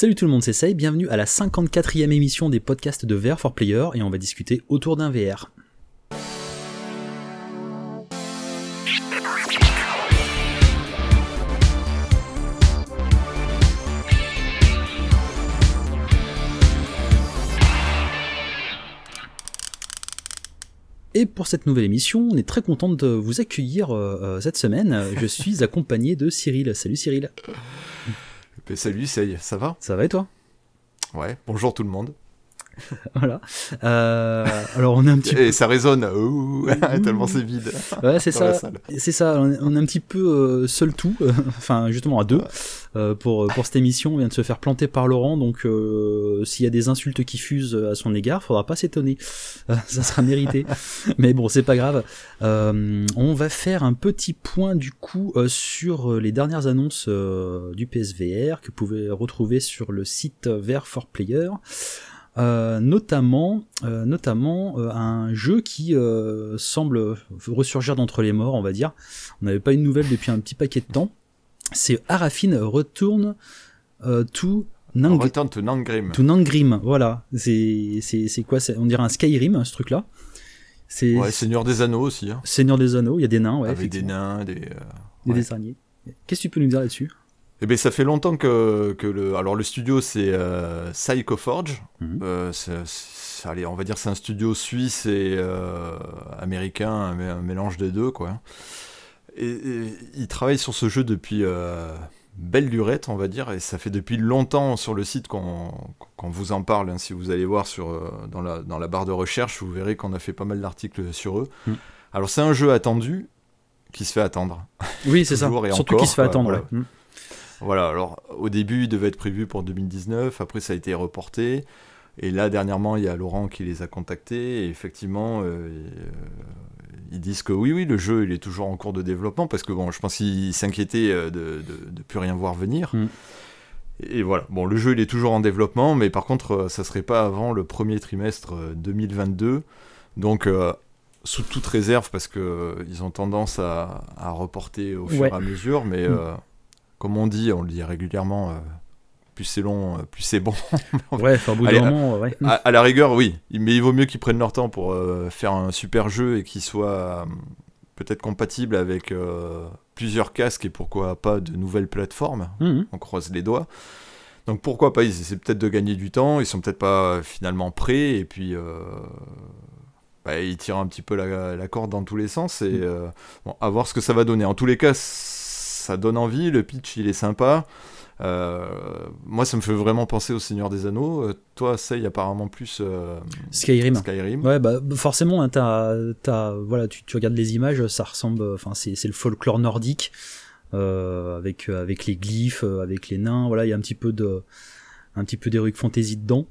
Salut tout le monde, c'est Say, bienvenue à la 54e émission des podcasts de VR for Player et on va discuter autour d'un VR. Et pour cette nouvelle émission, on est très content de vous accueillir euh, euh, cette semaine. Je suis accompagné de Cyril. Salut Cyril. Salut, ça, ça va? Ça va et toi? Ouais, bonjour tout le monde. voilà. Euh, alors on est un petit Et ça résonne, ouh, tellement c'est vide. Ouais, c'est ça. C'est ça. On est un petit peu euh, seul tout, euh, enfin justement à deux pour pour cette émission. On vient de se faire planter par Laurent, donc s'il y a des insultes qui fusent à son égard, faudra pas s'étonner. ça sera mérité. Mais bon, c'est pas grave. on va faire un petit point du coup sur les dernières annonces du PSVR que vous pouvez retrouver sur le site VR for Player. Euh, notamment, euh, notamment euh, un jeu qui semble ressurgir d'entre les morts, on va dire. On n'avait pas une nouvelle depuis un petit paquet de temps. C'est Arafine Return to Nang Return to Nangrim. To Nangrim, voilà. C'est quoi? On dirait un Skyrim, ce truc-là. C'est ouais, Seigneur des Anneaux aussi. Hein. Seigneur des Anneaux, il y a des nains, ouais. Avec des nains, des. des, des araignées. Qu'est-ce que tu peux nous dire là-dessus? Eh bien, ça fait longtemps que, que le. Alors, le studio, c'est euh, Psychoforge. Mhm. Euh, allez, on va dire c'est un studio suisse et euh, américain, un, mélange des deux, quoi. Et, il travaille sur ce jeu depuis belle lurette, on va dire, et ça fait depuis longtemps sur le site qu'on vous en parle. Hein. Si vous allez voir sur, dans, la, dans la barre de recherche, vous verrez qu'on a fait pas mal d'articles sur eux. Mhm. Alors, c'est un jeu attendu qui se fait attendre. Oui, c'est ça. Surtout qui se fait attendre. Mhm. Voilà, alors au début, il devait être prévu pour 2019, après ça a été reporté. Et là, dernièrement, il y a Laurent qui les a contactés. Et effectivement, euh, euh, ils disent que oui, oui, le jeu, il est toujours en cours de développement. Parce que bon, je pense qu'ils s'inquiétaient euh, de, de, plus rien voir venir. Mm. Et voilà, bon, le jeu, il est toujours en développement. Mais par contre, ça serait pas avant le premier trimestre 2022. Donc, sous toute réserve, parce qu'ils ont tendance à, reporter au fur et à mesure. Mais. Mm comme on dit, on le dit régulièrement, euh, plus c'est long, euh, plus c'est bon. ouais, enfin, bout d'un moment, ouais. À, la rigueur, oui, mais il vaut mieux qu'ils prennent leur temps pour euh, faire un super jeu et qu'il soit peut-être compatible avec plusieurs casques et pourquoi pas de nouvelles plateformes. Mhm. On croise les doigts. Donc pourquoi pas, ils essaient peut-être de gagner du temps, ils sont peut-être pas finalement prêts et puis bah, ils tirent un petit peu la, corde dans tous les sens et mhm. bon, à voir ce que ça va donner. En tous les cas, ça donne envie, le pitch il est sympa. Euh, moi, ça me fait vraiment penser au Seigneur des Anneaux. Euh, toi, ça, il y a apparemment plus euh, Skyrim. Skyrim. Ouais, bah forcément, hein, as, voilà, tu, tu, regardes les images, ça ressemble, enfin, c'est le folklore nordique avec avec les glyphes, avec les nains. Voilà, il y a un petit peu de, un petit peu d'heroic fantasy dedans.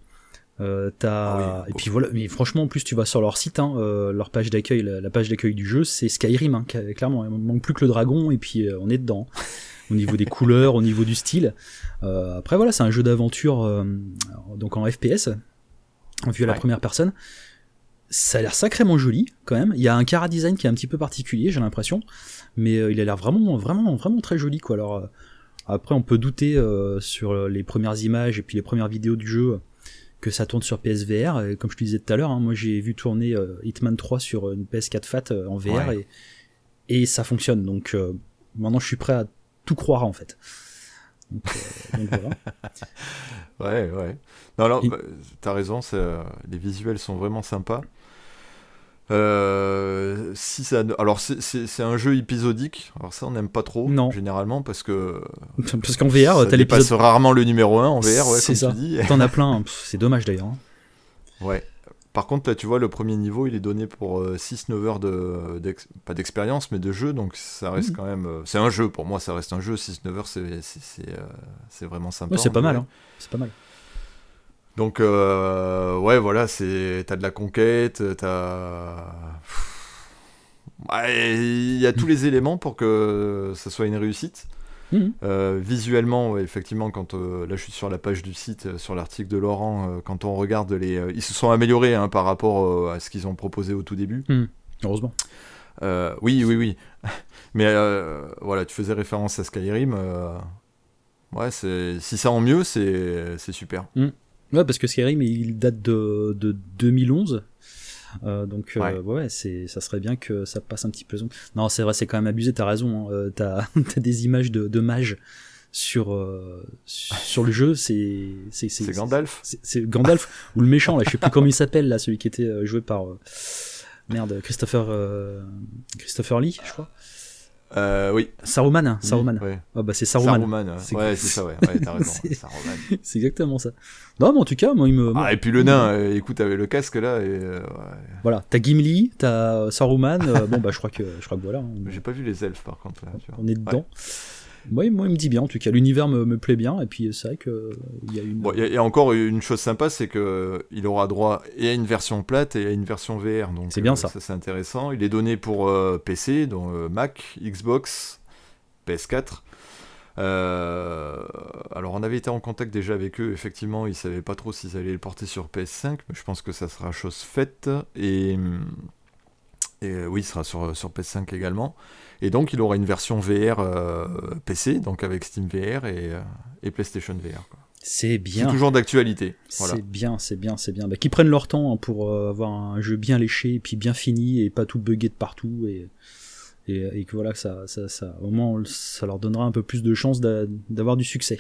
Euh, ah et puis voilà mais franchement en plus tu vas sur leur site hein, leur page d'accueil la, page d'accueil du jeu c'est Skyrim hein, clairement il manque plus que le dragon et puis on est dedans au niveau des couleurs au niveau du style. Après voilà c'est un jeu d'aventure donc en FPS en vue à la première personne. Ça a l'air sacrément joli quand même. Il y a un cara design qui est un petit peu particulier j'ai l'impression mais il a l'air vraiment vraiment vraiment très joli quoi. Alors après on peut douter sur les premières images et puis les premières vidéos du jeu que ça tourne sur PSVR. Et comme je te disais tout à l'heure, hein, moi j'ai vu tourner euh, Hitman 3 sur une PS4 Fat euh, en VR et, et ça fonctionne. Donc euh, maintenant je suis prêt à tout croire en fait. Donc, voilà. ouais, ouais. Non, alors, bah, t'as raison, les visuels sont vraiment sympas. Euh, si ça, alors c'est un jeu épisodique. Alors ça, on n'aime pas trop non. généralement parce que parce qu'en VR, t'as l'épisode. rarement le numéro 1 en VR, ouais, c'est ça. T'en as plein. C'est dommage d'ailleurs. Hein. Ouais. Par contre, là, tu vois, le premier niveau, il est donné pour 6-9 euh, heures de, pas d'expérience, mais de jeu, donc ça reste mmh. quand même. Euh, c'est un jeu, pour moi, ça reste un jeu. 6-9 heures, c'est vraiment sympa. c'est pas mal, hein. c'est pas mal. Donc, euh, ouais, voilà, c'est t'as de la conquête, t'as. Il y a tous les éléments pour que ça soit une réussite. Mhm. Euh, visuellement, effectivement, quand euh, là je suis sur la page du site, sur l'article de Laurent, quand on regarde les, ils se sont améliorés hein, par rapport à ce qu'ils ont proposé au tout début. Mhm. Heureusement. oui, oui, oui. Mais voilà, tu faisais référence à Skyrim. ouais, si c'est en mieux, c'est super. Mm. Ouais, parce que Skyrim, il date de, de 2011. Euh, donc euh, ouais, c'est ça serait bien que ça passe un petit peu. Non, c'est vrai, c'est quand même abusé. T'as raison. Hein. Euh, t'as as des images de, de mages sur sur le jeu. C'est c'est c'est Gandalf. C'est Gandalf ou le méchant là. Je sais plus comment il s'appelle là, celui qui était joué par merde Christopher Christopher Lee, je crois. Euh, oui. Saruman, hein, Saruman. Ah bah c'est Saruman. Saruman, ouais, c'est ça, ouais, ouais t'as raison. c'est exactement ça. Non, mais en tout cas, moi, il me. Ah, et puis le nain, euh, écoute, avec le casque là. Et, euh, Voilà, t'as Gimli, t'as Saruman. bon, bah, je crois que, je crois que voilà. J'ai pas vu les elfes par contre. Là, On est dedans. Moi, moi, il me dit bien, en tout cas. L'univers me, me, plaît bien, et puis c'est vrai qu'il y a une. Bon, il y, a encore une chose sympa, c'est qu'il aura droit et à une version plate et à une version VR. Donc c'est bien ça. Ça, c'est intéressant. Il est donné pour PC, donc Mac, Xbox, PS4. alors on avait été en contact déjà avec eux, effectivement ils savaient pas trop s'ils allaient le porter sur PS5, mais je pense que ça sera chose faite. Et, et oui, il sera sur, sur PS5 également. Et donc, il aura une version VR euh, PC, donc avec Steam VR et, euh, et PlayStation VR. C'est bien. C'est toujours d'actualité. C'est bien, c'est bien, c'est bien. Bah, qu'ils prennent leur temps hein, pour euh, avoir un jeu bien léché et puis bien fini et pas tout buggé de partout et, et, que voilà, ça, ça, ça, au moins, ça leur donnera un peu plus de chances d'avoir du succès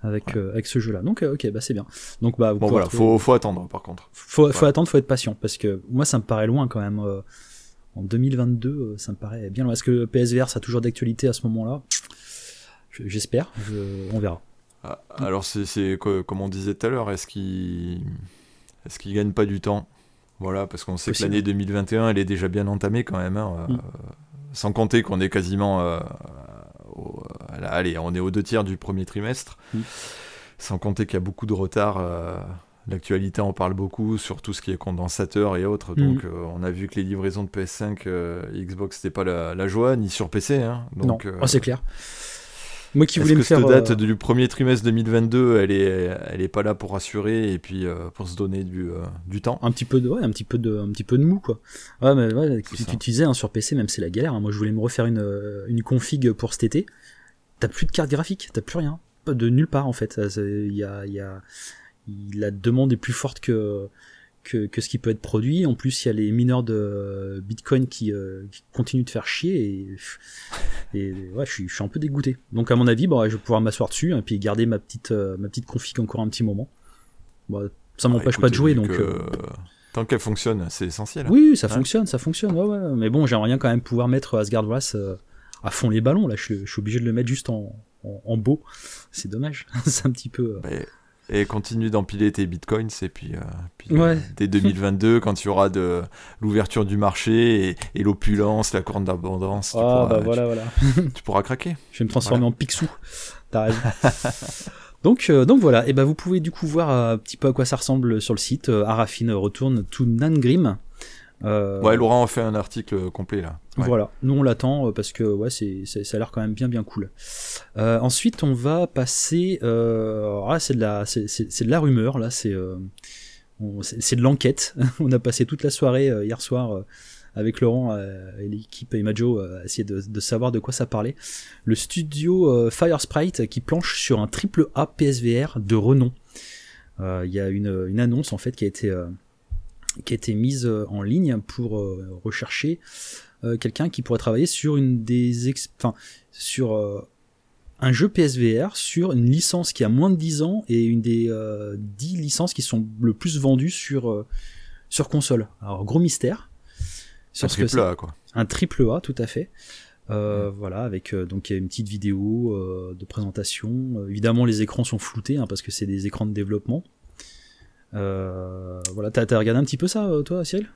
avec, avec ce jeu-là. Donc, ok, bah c'est bien. Donc, bah, bon, voilà, faut, faut attendre par contre. Faut, faut attendre, faut être patient parce que moi, ça me paraît loin quand même en 2022, euh, ça me paraît bien loin. Est-ce que PSVR, ça a toujours d'actualité à ce moment-là? J'espère, on verra. Ah, alors, c'est comme on disait tout à l'heure, est-ce qu'il est qu gagne pas du temps? Voilà, parce qu'on sait que l'année 2021, elle est déjà bien entamée quand même. Hein, mm. euh, sans compter qu'on est quasiment. Euh, allez, on est aux deux tiers du premier trimestre. Mm. Sans compter qu'il y a beaucoup de retard L'actualité en parle beaucoup sur tout ce qui est condensateur et autres. Mm. Donc, euh, on a vu que les livraisons de PS5 euh, Xbox, c'était pas la, joie, ni sur PC. Hein. Donc, non, euh, ah, c'est clair. Moi qui voulais me faire. Cette date du premier trimestre 2022, elle est, elle est pas là pour rassurer et puis pour se donner du, du temps? Un petit peu de, ouais, un petit peu de, un petit peu de mou quoi. Ouais, mais ouais, tu, tu disais hein, sur PC, même c'est la galère. Hein. Moi, je voulais me refaire une, une config pour cet été. T'as plus de carte graphique, t'as plus rien, de nulle part en fait. Il y a, y a la demande est plus forte que, que, ce qui peut être produit. En plus, il y a les mineurs de Bitcoin qui, euh, continuent de faire chier et, et ouais, je suis, je suis un peu dégoûté. Donc, à mon avis, bon, je vais pouvoir m'asseoir dessus et puis garder ma petite, euh, ma petite config encore un petit moment. Bon, ça m'empêche ah, pas de jouer, donc. Euh, tant qu'elle fonctionne, c'est essentiel. Hein. Oui, ça fonctionne, ça fonctionne. Ouais. Mais bon, j'aimerais bien quand même pouvoir mettre Asgard Wrath à fond les ballons. Là, je, suis obligé de le mettre juste en, en, beau. C'est dommage. c'est un petit peu. Et continue d'empiler tes bitcoins et puis, euh, puis euh, dès 2022 quand il y aura de l'ouverture du marché et, l'opulence, la corne d'abondance, tu, ah, bah voilà, voilà. tu pourras craquer. Je vais me transformer en Picsou. T'as raison. donc, euh, donc voilà, et ben vous pouvez du coup voir un petit peu à quoi ça ressemble sur le site. Arafine retourne to Nangrim. Euh, ouais, Laurent a fait un article complet là. Voilà, nous on l'attend euh, parce que ouais, c'est, ça a l'air quand même bien bien cool. Euh, ensuite, on va passer. Euh, c'est de la, c'est, de la rumeur là, c'est, c'est, de l'enquête. on a passé toute la soirée hier soir avec Laurent et l'équipe Imajo à essayer de, de, savoir de quoi ça parlait. Le studio Firesprite qui planche sur un triple A PSVR de renom. Il y a une, une annonce en fait qui a été qui a été mise euh, en ligne pour euh, rechercher euh, quelqu'un qui pourrait travailler sur une des enfin sur un jeu PSVR sur une licence qui a moins de 10 ans et une des 10 licences qui sont le plus vendues sur sur console. Alors gros mystère. Sur un triple A quoi. Un triple A tout à fait. Voilà, avec donc une petite vidéo de présentation. évidemment, les écrans sont floutés hein, parce que c'est des écrans de développement. Euh, voilà, t'as as regardé un petit peu ça, euh, toi, Cyril?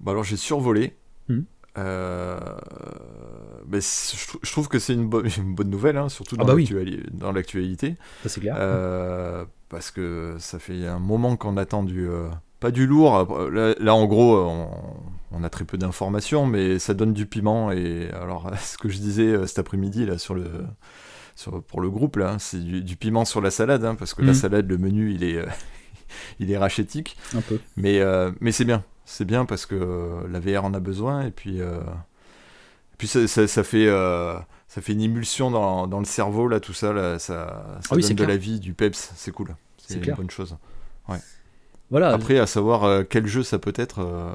Bah alors j'ai survolé. Hmm. Euh, mais je, trouve que c'est une, une, bonne nouvelle, hein, surtout ah dans bah l'actualité. Ça c'est clair. parce que ça fait un moment qu'on attend du pas du lourd. Là, en gros, on, a très peu d'informations, mais ça donne du piment. Et alors, ce que je disais cet après-midi là sur le sur, pour le groupe là, hein, c'est du, piment sur la salade, hein, parce que la hmm. salade, le menu, il est il est rachétique. Un peu. Mais, euh, mais c'est bien. C'est bien parce que euh, la VR en a besoin et puis, euh, puis ça, fait, ça ça fait une émulsion dans, dans, le cerveau, là, tout ça, là, ça, ça Ah oui, donne de clair. la vie, du peps, c'est cool. C'est une clair. bonne chose. Voilà. Après, à savoir quel jeu ça peut être. euh,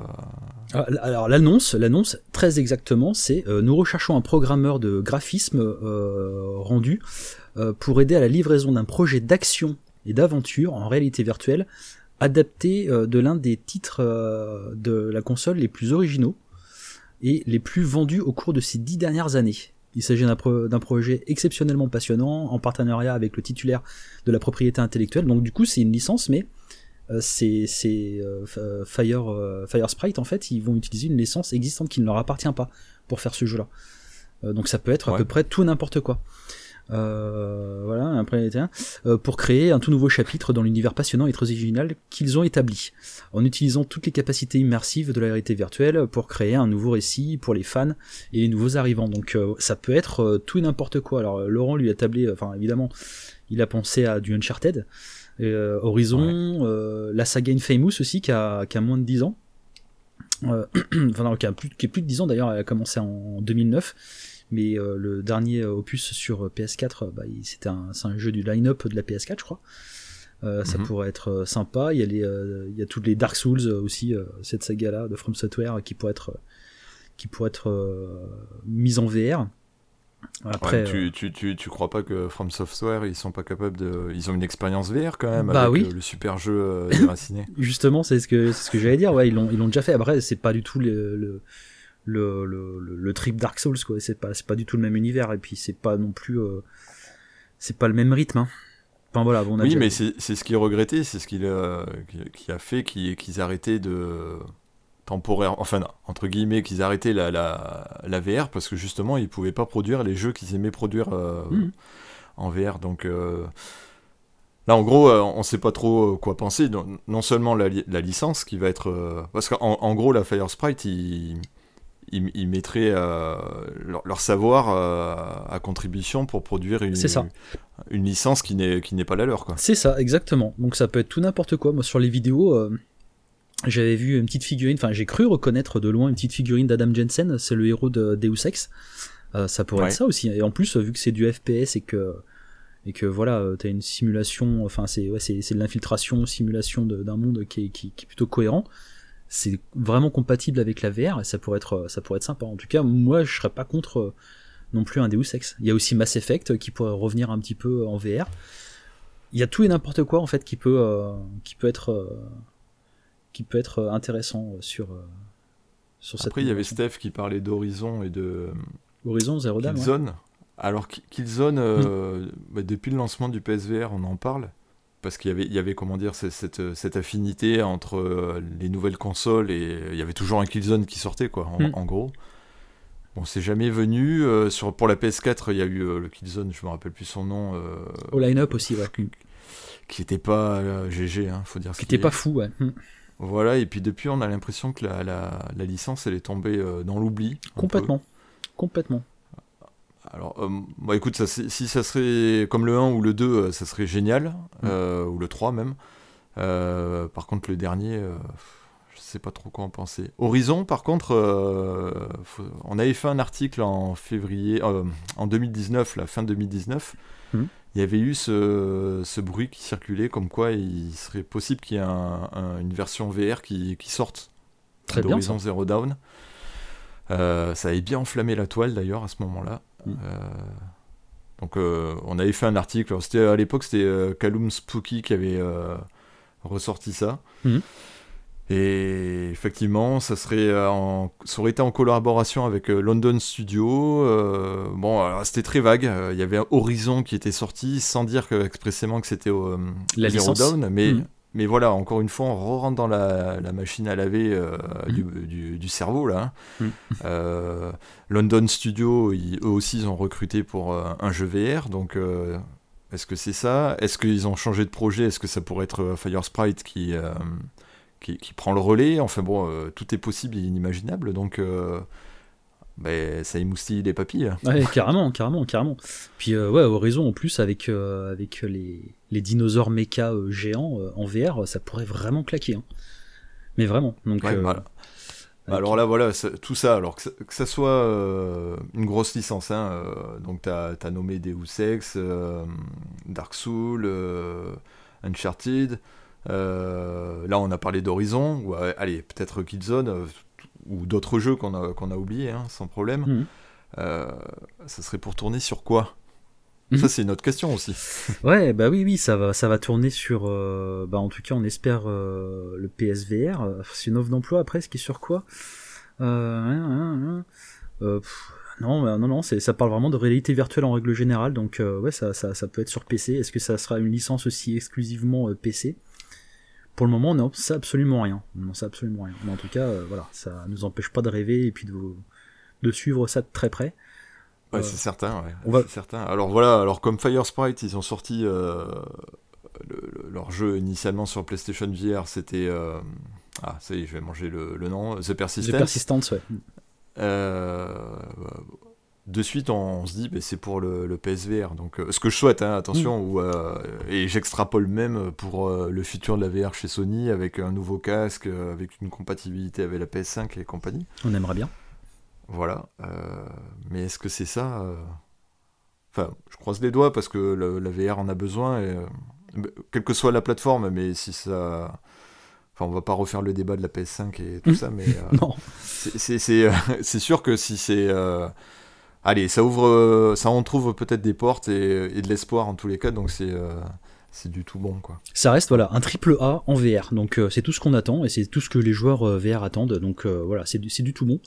Ah, Alors l'annonce, l'annonce très exactement, c'est euh, nous recherchons un programmeur de graphisme euh, rendu pour aider à la livraison d'un projet d'action et d'aventure en réalité virtuelle adapté euh, de l'un des titres euh, de la console les plus originaux et les plus vendus au cours de ces dix dernières années. Il s'agit d'un pro- d'un projet exceptionnellement passionnant en partenariat avec le titulaire de la propriété intellectuelle. Donc du coup c'est une licence mais euh, c'est euh, Fire euh, Fire Sprite en fait ils vont utiliser une licence existante qui ne leur appartient pas pour faire ce jeu là donc ça peut être à Ouais. peu près tout n'importe quoi Euh, voilà euh, pour créer un tout nouveau chapitre dans l'univers passionnant et très original qu'ils ont établi en utilisant toutes les capacités immersives de la réalité virtuelle pour créer un nouveau récit pour les fans et les nouveaux arrivants donc euh, ça peut être tout et n'importe quoi alors Laurent lui a tablé enfin évidemment il a pensé à du Uncharted Horizon, la saga Infamous aussi qui a, qui a moins de 10 ans. Enfin non, qui, a plus, qui est plus de 10 ans d'ailleurs, elle a commencé en 2009. Mais euh, le dernier opus sur PS4, bah, un, c'est un jeu du line-up de la PS4, je crois. Euh, Ça Mhm. pourrait être euh, sympa. Il y a, les, euh, il y a toutes les Dark Souls euh, aussi, euh, cette saga-là de From Software qui pourrait être, euh, qui pourrait être euh, mise en VR. Après, ouais, tu, tu, tu, tu crois pas que From Software, ils sont pas capables de. Ils ont une expérience VR quand même Bah avec oui. euh, le super jeu euh, déraciné. Justement, c'est ce que c'est ce que j'allais dire. Ouais, ils l'ont ils l'ont déjà fait. Après, c'est pas du tout le le le, le, le- trip Dark Souls quoi. C'est pas c'est pas du tout le même univers et puis c'est pas non plus euh, c'est pas le même rythme. Hein. Enfin voilà, bon, on a oui, déjà- mais c'est ce qui est regretté, c'est ce qu'il a- qui a fait qu'ils qu'ils arrêtaient de temporaire, enfin non, entre guillemets, qu'ils arrêtaient la, la, la VR parce que justement ils pouvaient pas produire les jeux qu'ils aimaient produire euh, Mhm. en VR. Donc euh, là, en gros, on sait pas trop quoi penser. Non, seulement la, li- la licence qui va être, parce qu'en en gros, la Fire Sprite, ils ils, ils mettraient euh, leur, leur savoir euh, à contribution pour produire une, ça. une licence qui n'est qui n'est pas la leur quoi. C'est ça, exactement. Donc ça peut être tout n'importe quoi. Moi, sur les vidéos, euh, j'avais vu une petite figurine, enfin, j'ai cru reconnaître de loin une petite figurine d'Adam Jensen, c'est le héros de Deus Ex. Ça pourrait Ouais. être ça aussi. Et en plus, vu que c'est du FPS et que et que voilà, t'as une simulation, enfin c'est ouais, c'est de l'infiltration, simulation d'un monde qui est, qui, qui est plutôt cohérent. C'est vraiment compatible avec la VR et ça pourrait être ça pourrait être sympa. En tout cas, moi, je serais pas contre euh, non plus un Deus Ex. Il y a aussi Mass Effect qui pourrait revenir un petit peu en VR. Il y a tout et n'importe quoi en fait qui peut euh, qui peut être euh, qui peut être intéressant euh, sur euh, sur cette Après, il y avait. Steph qui parlait d'Horizon et de Horizon Zero Dawn. ouais. Killzone. Alors, Ki- Killzone, euh, bah, depuis le lancement du PSVR, on en parle. Parce qu'il y avait, il y avait comment dire, cette, cette affinité entre euh, les nouvelles consoles et il y avait toujours un Killzone qui sortait, quoi, en, Mm. en gros. Bon, c'est jamais venu. euh, sur, pour la PS4, il y a eu euh, le Killzone, je me rappelle plus son nom, euh, Au line-up aussi, ouais. Qui qui était pas euh, GG, hein, faut dire ce qu'il était est. pas fou, ouais. Hmm. Voilà, et puis depuis, on a l'impression que la, la, la licence, elle est tombée euh, dans l'oubli. Complètement. Complètement. Alors, euh, bah écoute, ça, si ça serait comme le 1 ou le 2, euh, ça serait génial, Mm. euh, ou le 3 même. Euh, par contre, le dernier, je sais pas trop quoi en penser. Horizon, par contre, faut- on avait fait un article en février, en 2019, la fin 2019. Mm. Il y avait eu ce, ce bruit qui circulait comme quoi il serait possible qu'il y ait un- un- une version VR qui, qui sorte d'Horizon Zero. Euh, ça avait bien enflammé la toile d'ailleurs à ce moment-là. Mm. Euh, donc euh, on avait fait un article. C'était à l'époque c'était euh, Callum Spooky qui avait ressorti ça. Mhm. Et effectivement, ça serait en, ça aurait été en collaboration avec London Studio. Euh, bon, c'était très vague. Il y avait Horizon qui était sorti sans dire que, expressément que c'était euh, La Zero licence. Dawn, mais Mhm. Mais voilà, encore une fois, on re-rentre dans la, la machine à laver euh, Mhm. du, du- du cerveau là. hein. Mhm. Euh, London Studio, ils- eux aussi, ils ont recruté pour euh, un jeu VR. Donc, est-ce que c'est ça? Est-ce qu'ils ont changé de projet? Est-ce que ça pourrait être Fire Sprite qui, qui, qui prend le relais? Enfin bon, tout est possible et inimaginable. Donc, ben, ça émoustille les papilles. Ouais, carrément, carrément, carrément. Puis ouais, Horizon en plus avec avec les, les dinosaures méca euh, géants euh, en VR, ça pourrait vraiment claquer. hein. Mais vraiment. Donc Ouais, euh, voilà. Alors là, voilà, tout ça, alors que, ça, soit euh, une grosse licence, hein, euh, donc tu as, nommé Deus Ex, euh, Dark Souls, Uncharted, là on a parlé d'Horizon, ou allez, peut-être Killzone, ou d'autres jeux qu'on a, qu'on a oubliés, hein, sans problème. Mhm. ça serait pour tourner sur quoi? Ça, mhm. c'est une autre question aussi. ouais, bah oui, oui, ça va, ça va tourner sur. Euh, bah, en tout cas, on espère euh, le PSVR. C'est une offre d'emploi après, ce qui est sur quoi? Euh, Non, bah, non, non, ça parle vraiment de réalité virtuelle en règle générale. Donc, ouais, ça, ça, ça, peut être sur PC. Est-ce que ça sera une licence aussi exclusivement PC Pour le moment, on n'en sait absolument rien. On n'en sait absolument rien. Mais en tout cas, voilà, ça nous empêche pas de rêver et puis de, de suivre ça de très près. Ouais, c'est certain, ouais. certain. Alors voilà, alors comme Fire Sprite, ils ont sorti euh, leur jeu initialement sur PlayStation VR, c'était. Euh, ah, ça y est, je vais manger le, nom, The Persistence. The Persistence, ouais. Euh, de suite, on, se dit, bah, c'est pour le, PSVR. Donc, ce que je souhaite, hein, attention, mm. et j'extrapole même pour le futur de la VR chez Sony avec un nouveau casque, avec une compatibilité avec la PS5 et compagnie. On aimerait bien. Voilà. Euh, mais est-ce que c'est ça euh Enfin, je croise les doigts parce que la VR en a besoin, et, euh, quelle que soit la plateforme, mais si ça. Enfin, on va pas refaire le débat de la PS5 et tout mmh. ça, mais. non. C'est sûr que si c'est. Allez, ça ouvre. Ça en trouve peut-être des portes et, et de l'espoir en tous les cas, donc c'est c'est du tout bon quoi. Ça reste voilà un triple A en VR, donc euh, c'est tout ce qu'on attend et c'est tout ce que les joueurs euh, VR attendent, donc euh, voilà c'est du, du tout bon.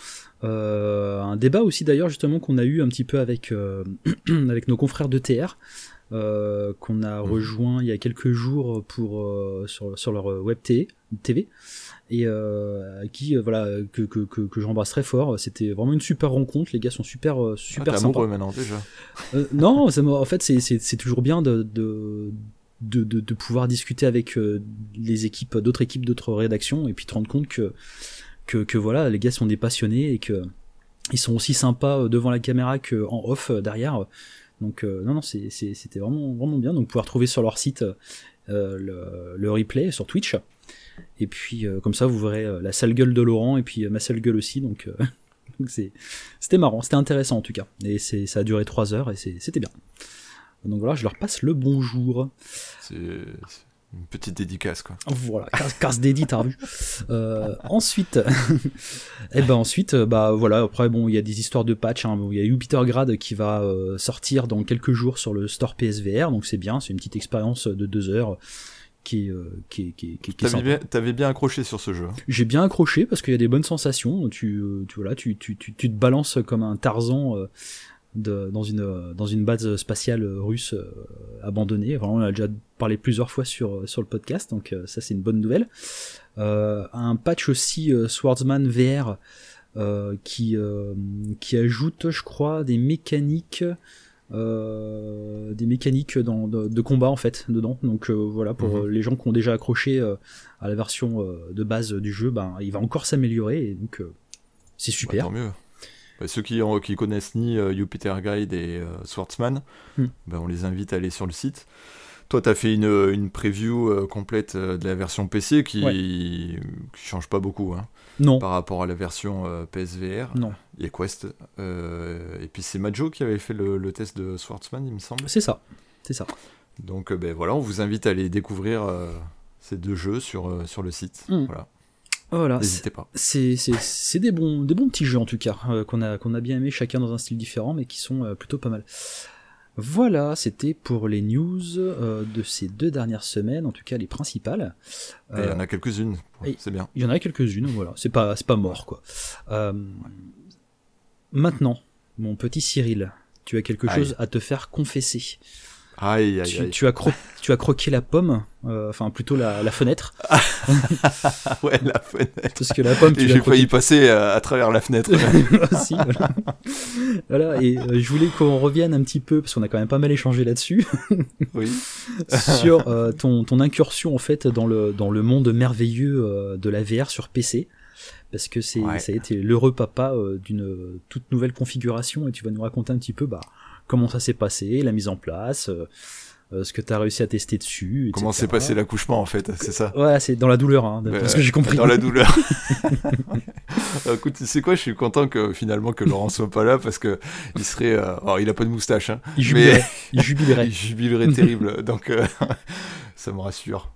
un débat aussi d'ailleurs justement qu'on a eu un petit peu avec avec nos confrères de TR. qu'on a mhm. rejoint il y a quelques jours pour sur, sur leur web TV, et qui voilà que, que, que, que j'embrasse très fort c'était vraiment une super rencontre les gars sont super super ah, sympas maintenant déjà non en fait c'est toujours bien de, de de, pouvoir discuter avec euh, les équipes, d'autres équipes, d'autres rédactions, et puis te rendre compte que, que, voilà, les gars sont des passionnés et que ils sont aussi sympas euh, devant la caméra qu'en off euh, derrière. Donc non, non, c'était vraiment, vraiment bien. Donc pouvoir trouver sur leur site le, le, replay sur Twitch. Et puis comme ça, vous verrez la sale gueule de Laurent et puis ma sale gueule aussi. Donc c'était marrant, c'était intéressant en tout cas. Et ça a duré 3 heures et c'était bien. Donc voilà, je leur passe le bonjour. C'est une petite dédicace quoi. Voilà, casse dédit, t'as vu. Euh, ensuite, et eh ben ensuite, euh, bah voilà, après bon, il y a des histoires de patch. Hein. Il y a Jupiter Grad qui va euh, sortir dans quelques jours sur le store PSVR, donc c'est bien, c'est une petite expérience de deux heures qui, qui, qui, qui, T'avais bien, avais bien accroché sur ce jeu. Hein. J'ai bien accroché parce qu'il y a des bonnes sensations. Tu, tu voilà, tu, tu, tu, tu te balances comme un Tarzan dans, une, dans une base spatiale russe euh, abandonnée. on a déjà parlé plusieurs fois sur, sur le podcast, donc euh, ça c'est une bonne nouvelle. Euh, un patch aussi Swordsman VR qui, qui ajoute, je crois, des mécaniques. des mécaniques dans, de, combat en fait dedans donc voilà pour mhm. les gens qui ont déjà accroché à la version de base du jeu ben il va encore s'améliorer et donc c'est bah, super tant mieux bah, ceux qui, connaissent ni euh, Jupiter Guide et euh, Swordsman, hmm. bah, on les invite à aller sur le site. Toi, tu as fait une, une preview euh, complète de la version PC qui ne change pas beaucoup hein, non. par rapport à la version PSVR. Non. A Quest. et puis c'est Majo qui avait fait le, test de Swordsman, il me semble. C'est ça. C'est ça. Donc ben, voilà, on vous invite à aller découvrir ces deux jeux sur, sur le site. Hmm. Voilà. Voilà, N'hésitez pas. C'est des bons, des bons petits jeux en tout cas, euh, qu'on a, qu'on a bien aimé chacun dans un style différent, mais qui sont euh, plutôt pas mal. Voilà, c'était pour les news euh, de ces deux dernières semaines, en tout cas les principales. il y en a quelques-unes, c'est bien. Il y en a quelques-unes, voilà, c'est pas, pas mort quoi. Maintenant, mon petit Cyril, tu as quelque chose à te faire confesser. Aïe, aïe, tu, aïe. Tu, as tu as croqué la pomme, euh, enfin plutôt la, la fenêtre. ouais, la fenêtre. Parce que la pomme, tu j'ai failli passer à, travers la fenêtre. Aussi, voilà. voilà. et euh, je voulais qu'on revienne un petit peu, parce qu'on a quand même pas mal échangé là-dessus. oui. sur euh, ton, ton incursion en fait dans le, dans le monde merveilleux de la VR sur PC parce que c'est ça a été l'heureux papa d'une toute nouvelle configuration et tu vas nous raconter un petit peu bah comment ça s'est passé, la mise en place, euh, ce que tu as réussi à tester dessus. Comment s'est passé l'accouchement en fait, c'est ça Ouais, c'est dans la douleur, hein, parce que j'ai compris. Dans la douleur. Écoute, tu sais quoi, je suis content que finalement que Laurent soit pas là parce que il serait. alors, il a pas de moustache, hein, il jubilerait. il jubilerait. il jubilerait terrible, donc ça me rassure.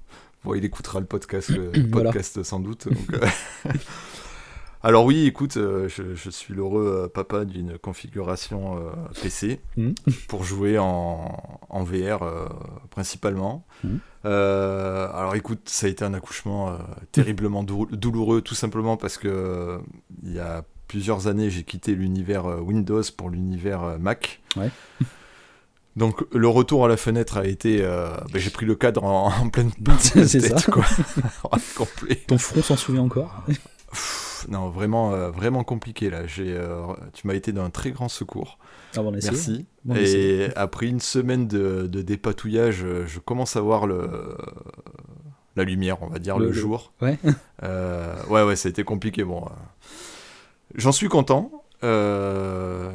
Bon, il écoutera le podcast, le podcast sans doute. Donc, Alors oui, écoute, euh, je, suis l'heureux euh, papa d'une configuration euh, PC hmm. pour jouer en, VR principalement. Hmm. alors écoute, ça a été un accouchement terriblement douloureux, tout simplement parce que il y a plusieurs années, j'ai quitté l'univers Windows pour l'univers Mac. Donc le retour à la fenêtre a été, ben, j'ai pris le cadre en, pleine, tête, ça. quoi, complet. Ton front s'en souvient encore? Non, vraiment, euh, vraiment compliqué là. J'ai, euh, tu m'as été d'un très grand secours. Ah, Merci. et après une semaine de, dépatouillage, euh, je commence à voir le, la lumière, on va dire, le, jour. Ouais. ouais, ouais, ça a été compliqué. Bon, j'en suis content. Alors,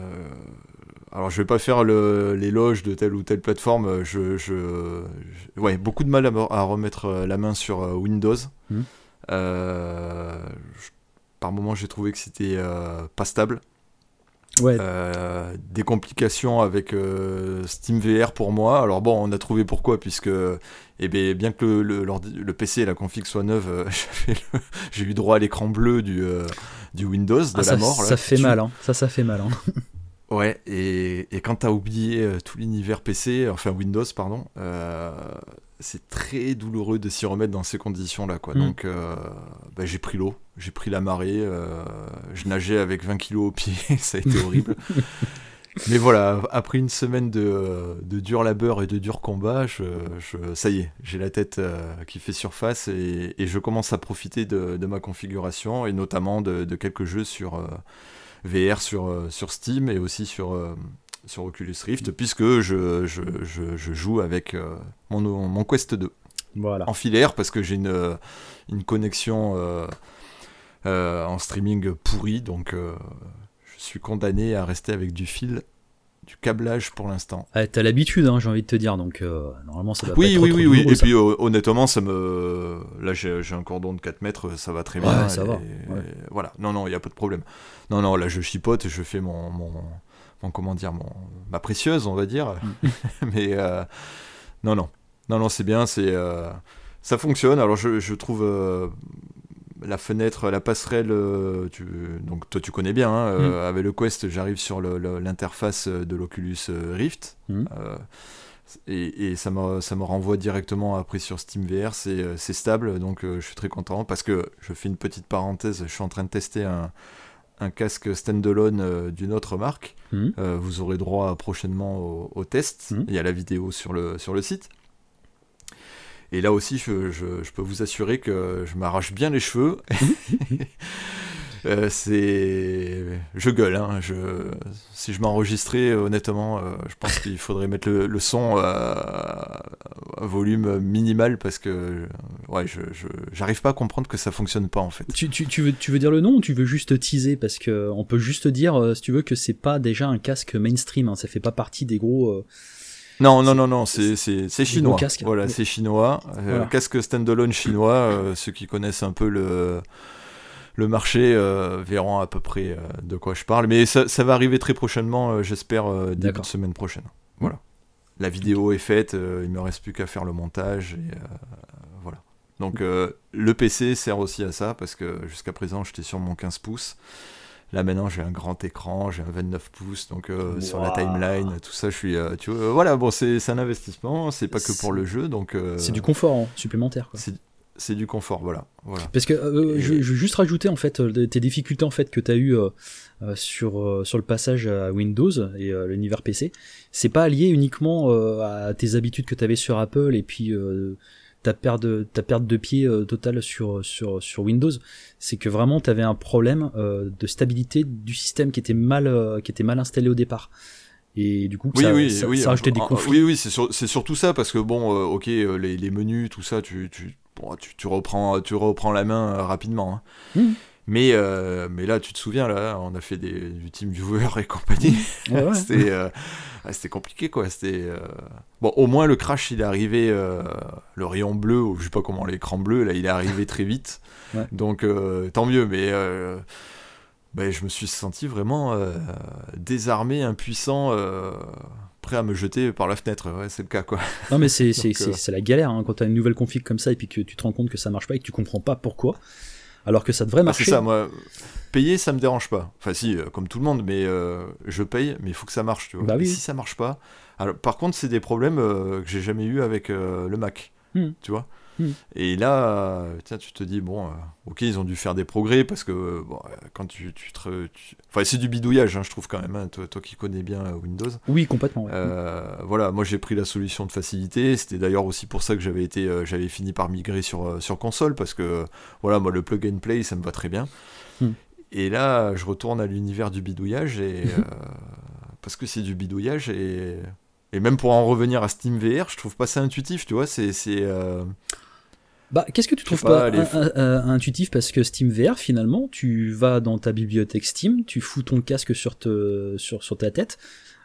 je vais pas faire l'éloge de telle ou telle plateforme. Je, je, ouais, beaucoup de mal à, remettre la main sur Windows. Mmh. Par moment, j'ai trouvé que c'était euh, pas stable. Ouais. Euh, des complications avec euh, SteamVR pour moi. Alors bon, on a trouvé pourquoi, puisque eh bien, bien que le, le, PC et la config soient neuves, j'ai eu droit à l'écran bleu du, du Windows de ah, la mort. Ça fait mal, hein. ça, ça fait mal. Hein. Ouais, et, et quand t'as oublié tout l'univers PC, enfin Windows, pardon, c'est très douloureux de s'y remettre dans ces conditions-là. quoi. Mm. Donc euh, bah, j'ai pris l'eau, j'ai pris la marée, euh, je nageais avec 20 kilos au pied, ça a été horrible. Mais voilà, après une semaine de, de, dur labeur et de dur combat, je, ça y est, j'ai la tête euh, qui fait surface et, je commence à profiter de, ma configuration et notamment de, quelques jeux sur VR sur, sur Steam et aussi sur sur Oculus Rift, puisque je, je, je, joue avec euh, mon, mon, Quest 2. Voilà. En filaire, parce que j'ai une, une connexion euh, euh, en streaming pourrie, donc je suis condamné à rester avec du fil du câblage pour l'instant. Ah, T'as l'habitude, hein, j'ai envie de te dire, donc normalement ça va oui, pas oui, trop, oui, oui, oui. Et puis honnêtement, ça me, là j'ai un cordon de 4 mètres, ça va très bien. ça va. Voilà, non, non, il n'y a pas de problème. Non, non, là je chipote, je fais mon, mon, comment dire, mon, ma précieuse, on va dire. Mm. Mais euh, non, non, non, non, c'est bien, c'est euh, ça fonctionne. Alors je, trouve euh, la fenêtre, la passerelle, tu, donc toi tu connais bien. Hein, mm. avec le Quest, j'arrive sur l'interface de l'Oculus Rift. Mm. Et, et, ça, me, ça me renvoie directement après sur SteamVR, c'est stable, donc je suis très content parce que je fais une petite parenthèse, je suis en train de tester un, un casque standalone d'une autre marque. Hmm. Euh, vous aurez droit prochainement au, test. Hmm. Il y a la vidéo sur le, sur le site. Et là aussi, je, je, peux vous assurer que je m'arrache bien les cheveux. Euh, c'est, je gueule. Hein. Je... Si je m'enregistrais, honnêtement, euh, je pense qu'il faudrait mettre le, son à... volume minimal parce que, ouais, je, j'arrive pas à comprendre que ça fonctionne pas en fait. Tu, tu, tu, veux, tu veux dire le nom ou tu veux juste teaser? Parce que on peut juste dire, euh, si tu veux, que c'est pas déjà un casque mainstream. Hein. Ça fait pas partie des gros. Non, non, non, non, c'est, chinois. Voilà, c'est chinois. casque standalone chinois. ceux qui connaissent un peu le le marché euh, verront à peu près euh, de quoi je parle. Mais ça, va arriver très prochainement, euh, j'espère, début de semaine prochaine. Voilà. La vidéo est faite, il me reste plus qu'à faire le montage. Et, voilà. Donc le PC sert aussi à ça, parce que jusqu'à présent j'étais sur mon 15 pouces. Là maintenant j'ai un grand écran, j'ai un 29 pouces, donc sur la timeline, tout ça, je suis, tu vois, voilà, bon c'est un investissement, c'est pas que pour le jeu, donc c'est du confort hein, supplémentaire. Quoi c'est du confort, voilà. Parce que euh, je, je, veux juste rajouter en fait euh, tes difficultés en fait que tu as eu euh, sur sur le passage à Windows et l'univers PC. C'est pas lié uniquement à tes habitudes que tu avais sur Apple et puis ta perte de, ta perte de pied totale sur sur sur Windows. C'est que vraiment tu avais un problème de stabilité du système qui était mal qui était mal installé au départ. Et du coup, oui, ça, oui, ça, oui, ça des conflits. Oui, oui, c'est surtout ça, parce que bon, ok, les, les, menus, tout ça, tu, tu, tu, reprends, tu reprends la main euh, rapidement. Hein. Mmh. Mais, euh, mais là, tu te souviens, là, on a fait des, du team viewer et compagnie. c'était, euh, c'était compliqué, quoi. C'était, euh, Bon, au moins, le crash, il est arrivé, le rayon bleu, ou je sais pas comment, l'écran bleu, là, il est arrivé très vite. Donc, tant mieux, mais ben, je me suis senti vraiment désarmé, impuissant prêt à me jeter par la fenêtre. Ouais, c'est le cas, quoi. Non, mais c'est, c'est, la galère hein, quand tu as une nouvelle config comme ça et puis que tu te rends compte que ça marche pas et que tu comprends pas pourquoi alors que ça devrait marcher. c'est ça, moi, payer, ça me dérange pas. Enfin, si, euh, comme tout le monde, mais euh, je paye, mais il faut que ça marche, tu vois. Bah si ça marche pas. Alors, par contre, c'est des problèmes euh, que j'ai jamais eu avec le Mac, hmm. tu vois. Hmm. Et là, tiens, tu te dis, bon, euh, ok, ils ont dû faire des progrès parce que bon, quand tu, tu, te, Enfin, c'est du bidouillage, hein, je trouve quand même, hein, toi, toi, qui connais bien euh, Windows. Oui, complètement. Euh, voilà, moi j'ai pris la solution de facilité. C'était d'ailleurs aussi pour ça que j'avais été, j'avais fini par migrer sur, sur console parce que voilà, moi le plug and play, ça me va très bien. Hmm. Et là, je retourne à l'univers du bidouillage et parce que c'est du bidouillage et et même pour en revenir à Steam VR, je trouve pas ça intuitif, tu vois, c'est bah, qu'est-ce que tu trouves pas, intuitif parce que Steam VR finalement, tu vas dans ta bibliothèque Steam, tu fous ton casque sur, te, sur, sur ta tête.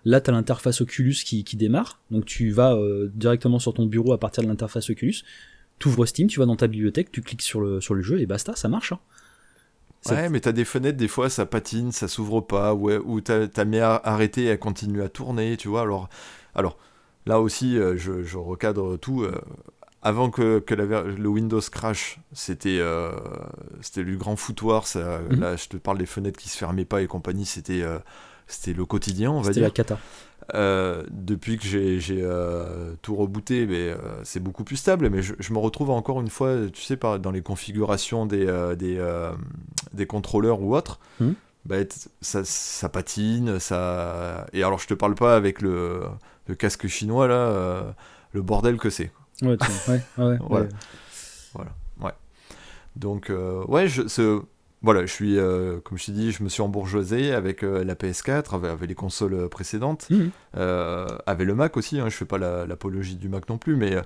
Là, tu as l'interface Oculus qui, qui, démarre, donc tu vas euh, directement sur ton bureau à partir de l'interface Oculus. Tu ouvres Steam, tu vas dans ta bibliothèque, tu cliques sur le, sur le jeu et basta, ça marche. Hein. Ouais, mais t'as des fenêtres, des fois ça patine, ça s'ouvre pas, ouais, ou t'as mis à arrêter et elle continue à tourner, tu vois. Alors, alors là aussi, euh, je, je, recadre tout. Euh, avant que, que le Windows crash, c'était euh, c'était le grand foutoir. Ça, mhm. Là, je te parle des fenêtres qui se fermaient pas et compagnie. C'était euh, c'était le quotidien, on va dire. C'était la cata. Euh, depuis que j'ai tout rebooté, mais c'est beaucoup plus stable. Mais je, me retrouve encore une fois, tu sais, par, dans les configurations des des, des contrôleurs ou autres. Mhm. Bah, ça, ça, patine, ça. Et alors, je te parle pas avec le, le casque chinois là, le bordel que c'est. Ouais, ouais, ouais, voilà. voilà. ouais. Donc, euh, ouais, je, voilà, je suis, euh, comme je t'ai dit, je me suis embourgeoisé avec euh, la PS4, avec, les consoles précédentes, mmh. avec le Mac aussi, hein, je fais pas l'apologie du Mac non plus, mais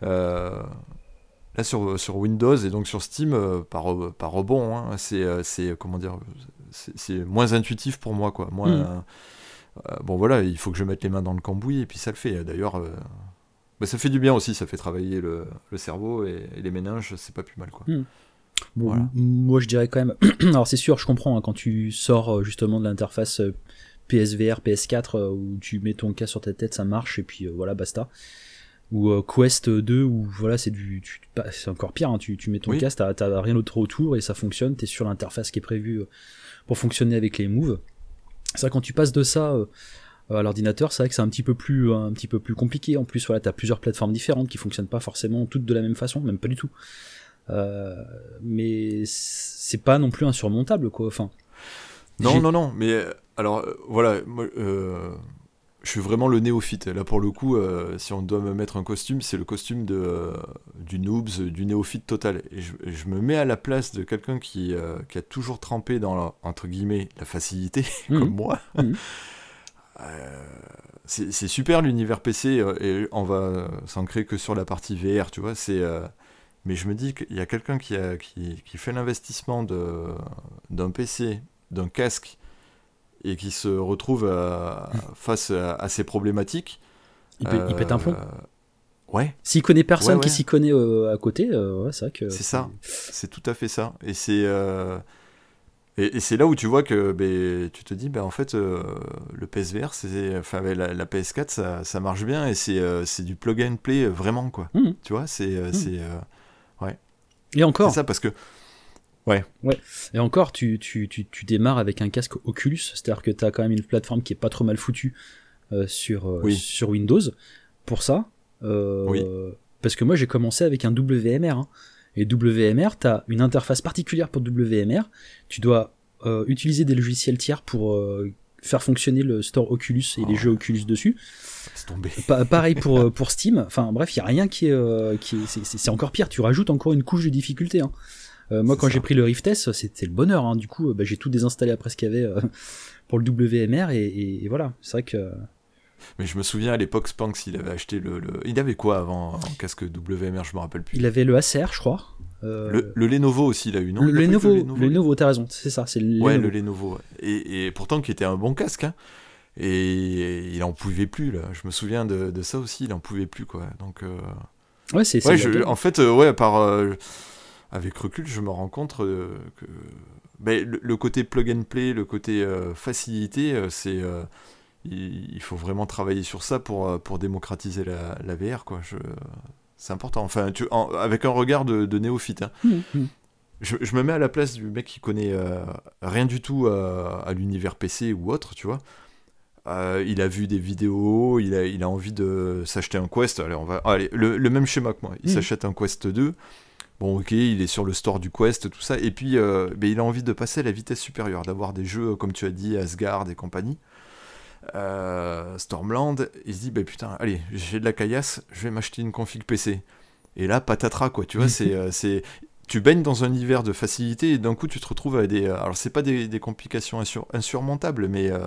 là sur, sur Windows et donc sur Steam, par, par rebond, hein, c'est, comment dire, c'est moins intuitif pour moi, quoi. Moins, mmh. bon voilà, il faut que je mette les mains dans le cambouis et puis ça le fait. D'ailleurs, bah, ça fait du bien aussi, ça fait travailler le, cerveau et, les méninges, c'est pas plus mal quoi. Hmm. Moi je dirais quand même, alors c'est sûr, je comprends, hein, quand tu sors euh, justement de l'interface euh, PSVR, PS4, euh, où tu mets ton cas sur ta tête, ça marche, et puis voilà, basta. Ou Quest 2, où voilà, c'est du. Bah, c'est encore pire, hein, tu, mets ton casque, t'as rien d'autre autour et ça fonctionne, t'es sur l'interface qui est prévue pour fonctionner avec les moves. Ça, quand tu passes de ça à l'ordinateur, c'est vrai que c'est un petit peu plus un petit peu plus compliqué. En plus, voilà, t'as plusieurs plateformes différentes qui fonctionnent pas forcément toutes de la même façon, même pas du tout. Euh, mais c'est pas non plus insurmontable, quoi. Enfin. Non, non, non. Mais euh, alors, voilà, je suis vraiment le néophyte. Là, pour le coup, si on doit me mettre un costume, c'est le costume de, du noobs, du néophyte total. Et je, me mets à la place de quelqu'un qui, qui, a toujours trempé dans, entre guillemets, la facilité, mmh. comme moi. Mmh. Euh, c'est super l'univers PC euh, et on va s'ancrer que sur la partie VR, tu vois. C'est euh, mais je me dis qu'il y a quelqu'un qui, qui, qui, fait l'investissement d'un PC, d'un casque, et qui se retrouve face à, ces problématiques. Il, pète un plomb. Ouais. S'il connaît personne qui s'y connaît à côté, c'est vrai que. C'est ça, c'est tout à fait ça. Et c'est. Et, c'est là où tu vois que ben, tu te dis, ben, en fait, euh, le PSVR, c'est, enfin, ben, la, PS4, ça, ça, marche bien et c'est, euh, du plug and play vraiment, quoi. Mmh. Tu vois, c'est. Euh, mmh. c'est ouais. Et encore. C'est ça, parce que. Ouais. Ouais. Et encore, tu, tu, tu, tu démarres avec un casque Oculus, c'est-à-dire que tu as quand même une plateforme qui est pas trop mal foutue sur, sur Windows pour ça. oui. Parce que moi, j'ai commencé avec un WMR. Hein. Et WMR, tu as une interface particulière pour WMR. Tu dois euh, utiliser des logiciels tiers pour euh, faire fonctionner le store Oculus et les oh. jeux Oculus dessus. pareil pour, euh, pour Steam. Enfin bref, il n'y a rien qui est. qui c'est encore pire, tu rajoutes encore une couche de difficulté. Hein. moi, quand j'ai pris le Rift S, c'était le bonheur. Hein. Du coup, bah, j'ai tout désinstallé après ce qu'il y avait pour le WMR. Et, et voilà, c'est vrai que mais je me souviens à l'époque, Spanx, il avait acheté le, Il avait quoi avant en casque WMR Je me rappelle plus. Il avait le ACR, je crois. Le, Lenovo aussi, il a eu, non? Le, Lenovo, le Lenovo, t'as raison, c'est ça, c'est le Ouais, le Lenovo. Et, et, pourtant, qui était un bon casque, hein. Et il en pouvait plus, là. Je me souviens de, de ça aussi, il en pouvait plus, quoi. Donc. Ouais, c'est. Ouais, en fait, ouais, par. avec recul, je me rends compte que. Ben, le, côté plug and play, le côté facilité, c'est il, faut vraiment travailler sur ça pour, euh, pour démocratiser la, la VR, quoi. Je, c'est important. Enfin, tu, avec un regard de, de néophyte. Hein. Mmh, mmh. Je, je, me mets à la place du mec qui connaît euh, rien du tout à, l'univers PC ou autre, tu vois. Euh, il a vu des vidéos, il a, il a envie de s'acheter un Quest. Allez, on va, allez, le, le même schéma que moi. Il mmh. s'achète un Quest 2. Bon, ok, il est sur le store du Quest, tout ça. Et puis, ben, il a envie de passer à la vitesse supérieure, d'avoir des jeux, comme tu as dit, Asgard et compagnie. Euh, Stormland, il se dit, bah putain, allez, j'ai de la caillasse, je vais m'acheter une config PC. Et là, patatras, quoi, tu vois, c'est, euh, c'est, tu baignes dans un univers de facilité et d'un coup, tu te retrouves avec des. Alors, c'est pas des, complications insurmontables, mais. Euh,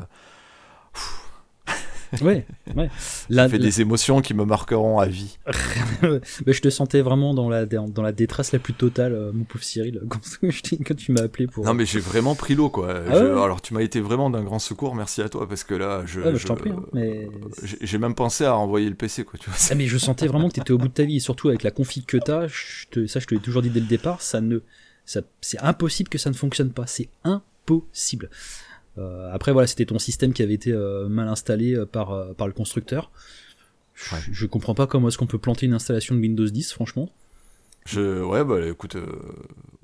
ouais, ouais. Là, fait des émotions qui me marqueront à vie. mais je te sentais vraiment dans la, dans la détresse la plus totale, euh, mon pauvre Cyril, quand, tu m'as appelé pour. Non, mais j'ai vraiment pris l'eau, quoi. Ah alors, tu m'as été vraiment d'un grand secours, merci à toi, parce que là, je. Ah, je, t'en prie, hein, mais... J'ai même pensé à renvoyer le PC, quoi, tu vois. Ah, mais je sentais vraiment que tu étais au bout de ta vie, et surtout avec la config que t'as, te, ça, je te l'ai toujours dit dès le départ, ça ne. C'est impossible que ça ne fonctionne pas. C'est impossible. Euh, après voilà, c'était ton système qui avait été euh, mal installé euh, par, par le constructeur. Je, comprends pas comment est-ce qu'on peut planter une installation de Windows 10, franchement. Je, ouais, bah écoute,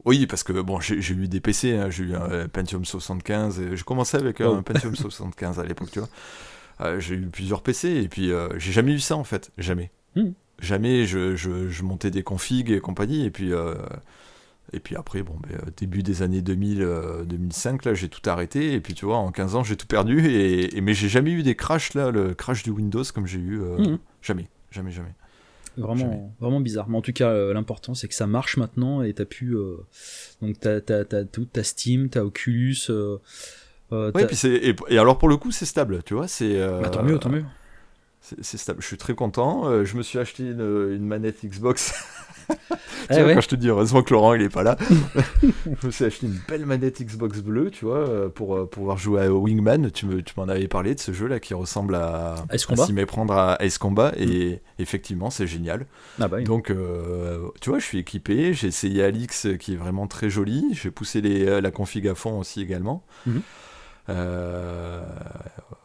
oui, parce que bon, j'ai eu des PC, hein, j'ai eu un Pentium 75, et j'ai commencé avec un Pentium 75 à l'époque, tu vois. j'ai eu plusieurs PC, et puis j'ai jamais eu ça en fait, jamais. Hmm. Jamais je, je, je, montais des configs et compagnie, et puis et puis après, bon, ben, euh, début des années 2000, 2005, euh, là, j'ai tout arrêté. Et puis, tu vois, en 15 ans, j'ai tout perdu. Et, mais j'ai jamais eu des crashs, là, le crash du Windows comme j'ai eu. Euh, mhm. Jamais, jamais, jamais. Vraiment, vraiment bizarre. Mais en tout cas, l'important, c'est que ça marche maintenant. Et t'as pu. donc, t'as, as, tout. T'as Steam, t'as Oculus. ouais, et, puis et, et, alors, pour le coup, c'est stable, tu vois. C'est, bah, tant mieux, tant mieux. C'est, stable. Je suis très content. je me suis acheté une, une manette Xbox. tu eh vois, quand je te dis heureusement que Laurent il est pas là, je me suis acheté une belle manette Xbox bleue, tu vois, euh, pour euh, pouvoir jouer à Wingman. Tu me, tu m'en avais parlé de ce jeu là qui ressemble à, s'y méprendre à Ace Combat et mm. effectivement c'est génial. Ah bah Donc euh, tu vois, je suis équipé, j'ai essayé Alix qui est vraiment très joli, j'ai poussé les, la config à fond aussi également. Mm-hmm.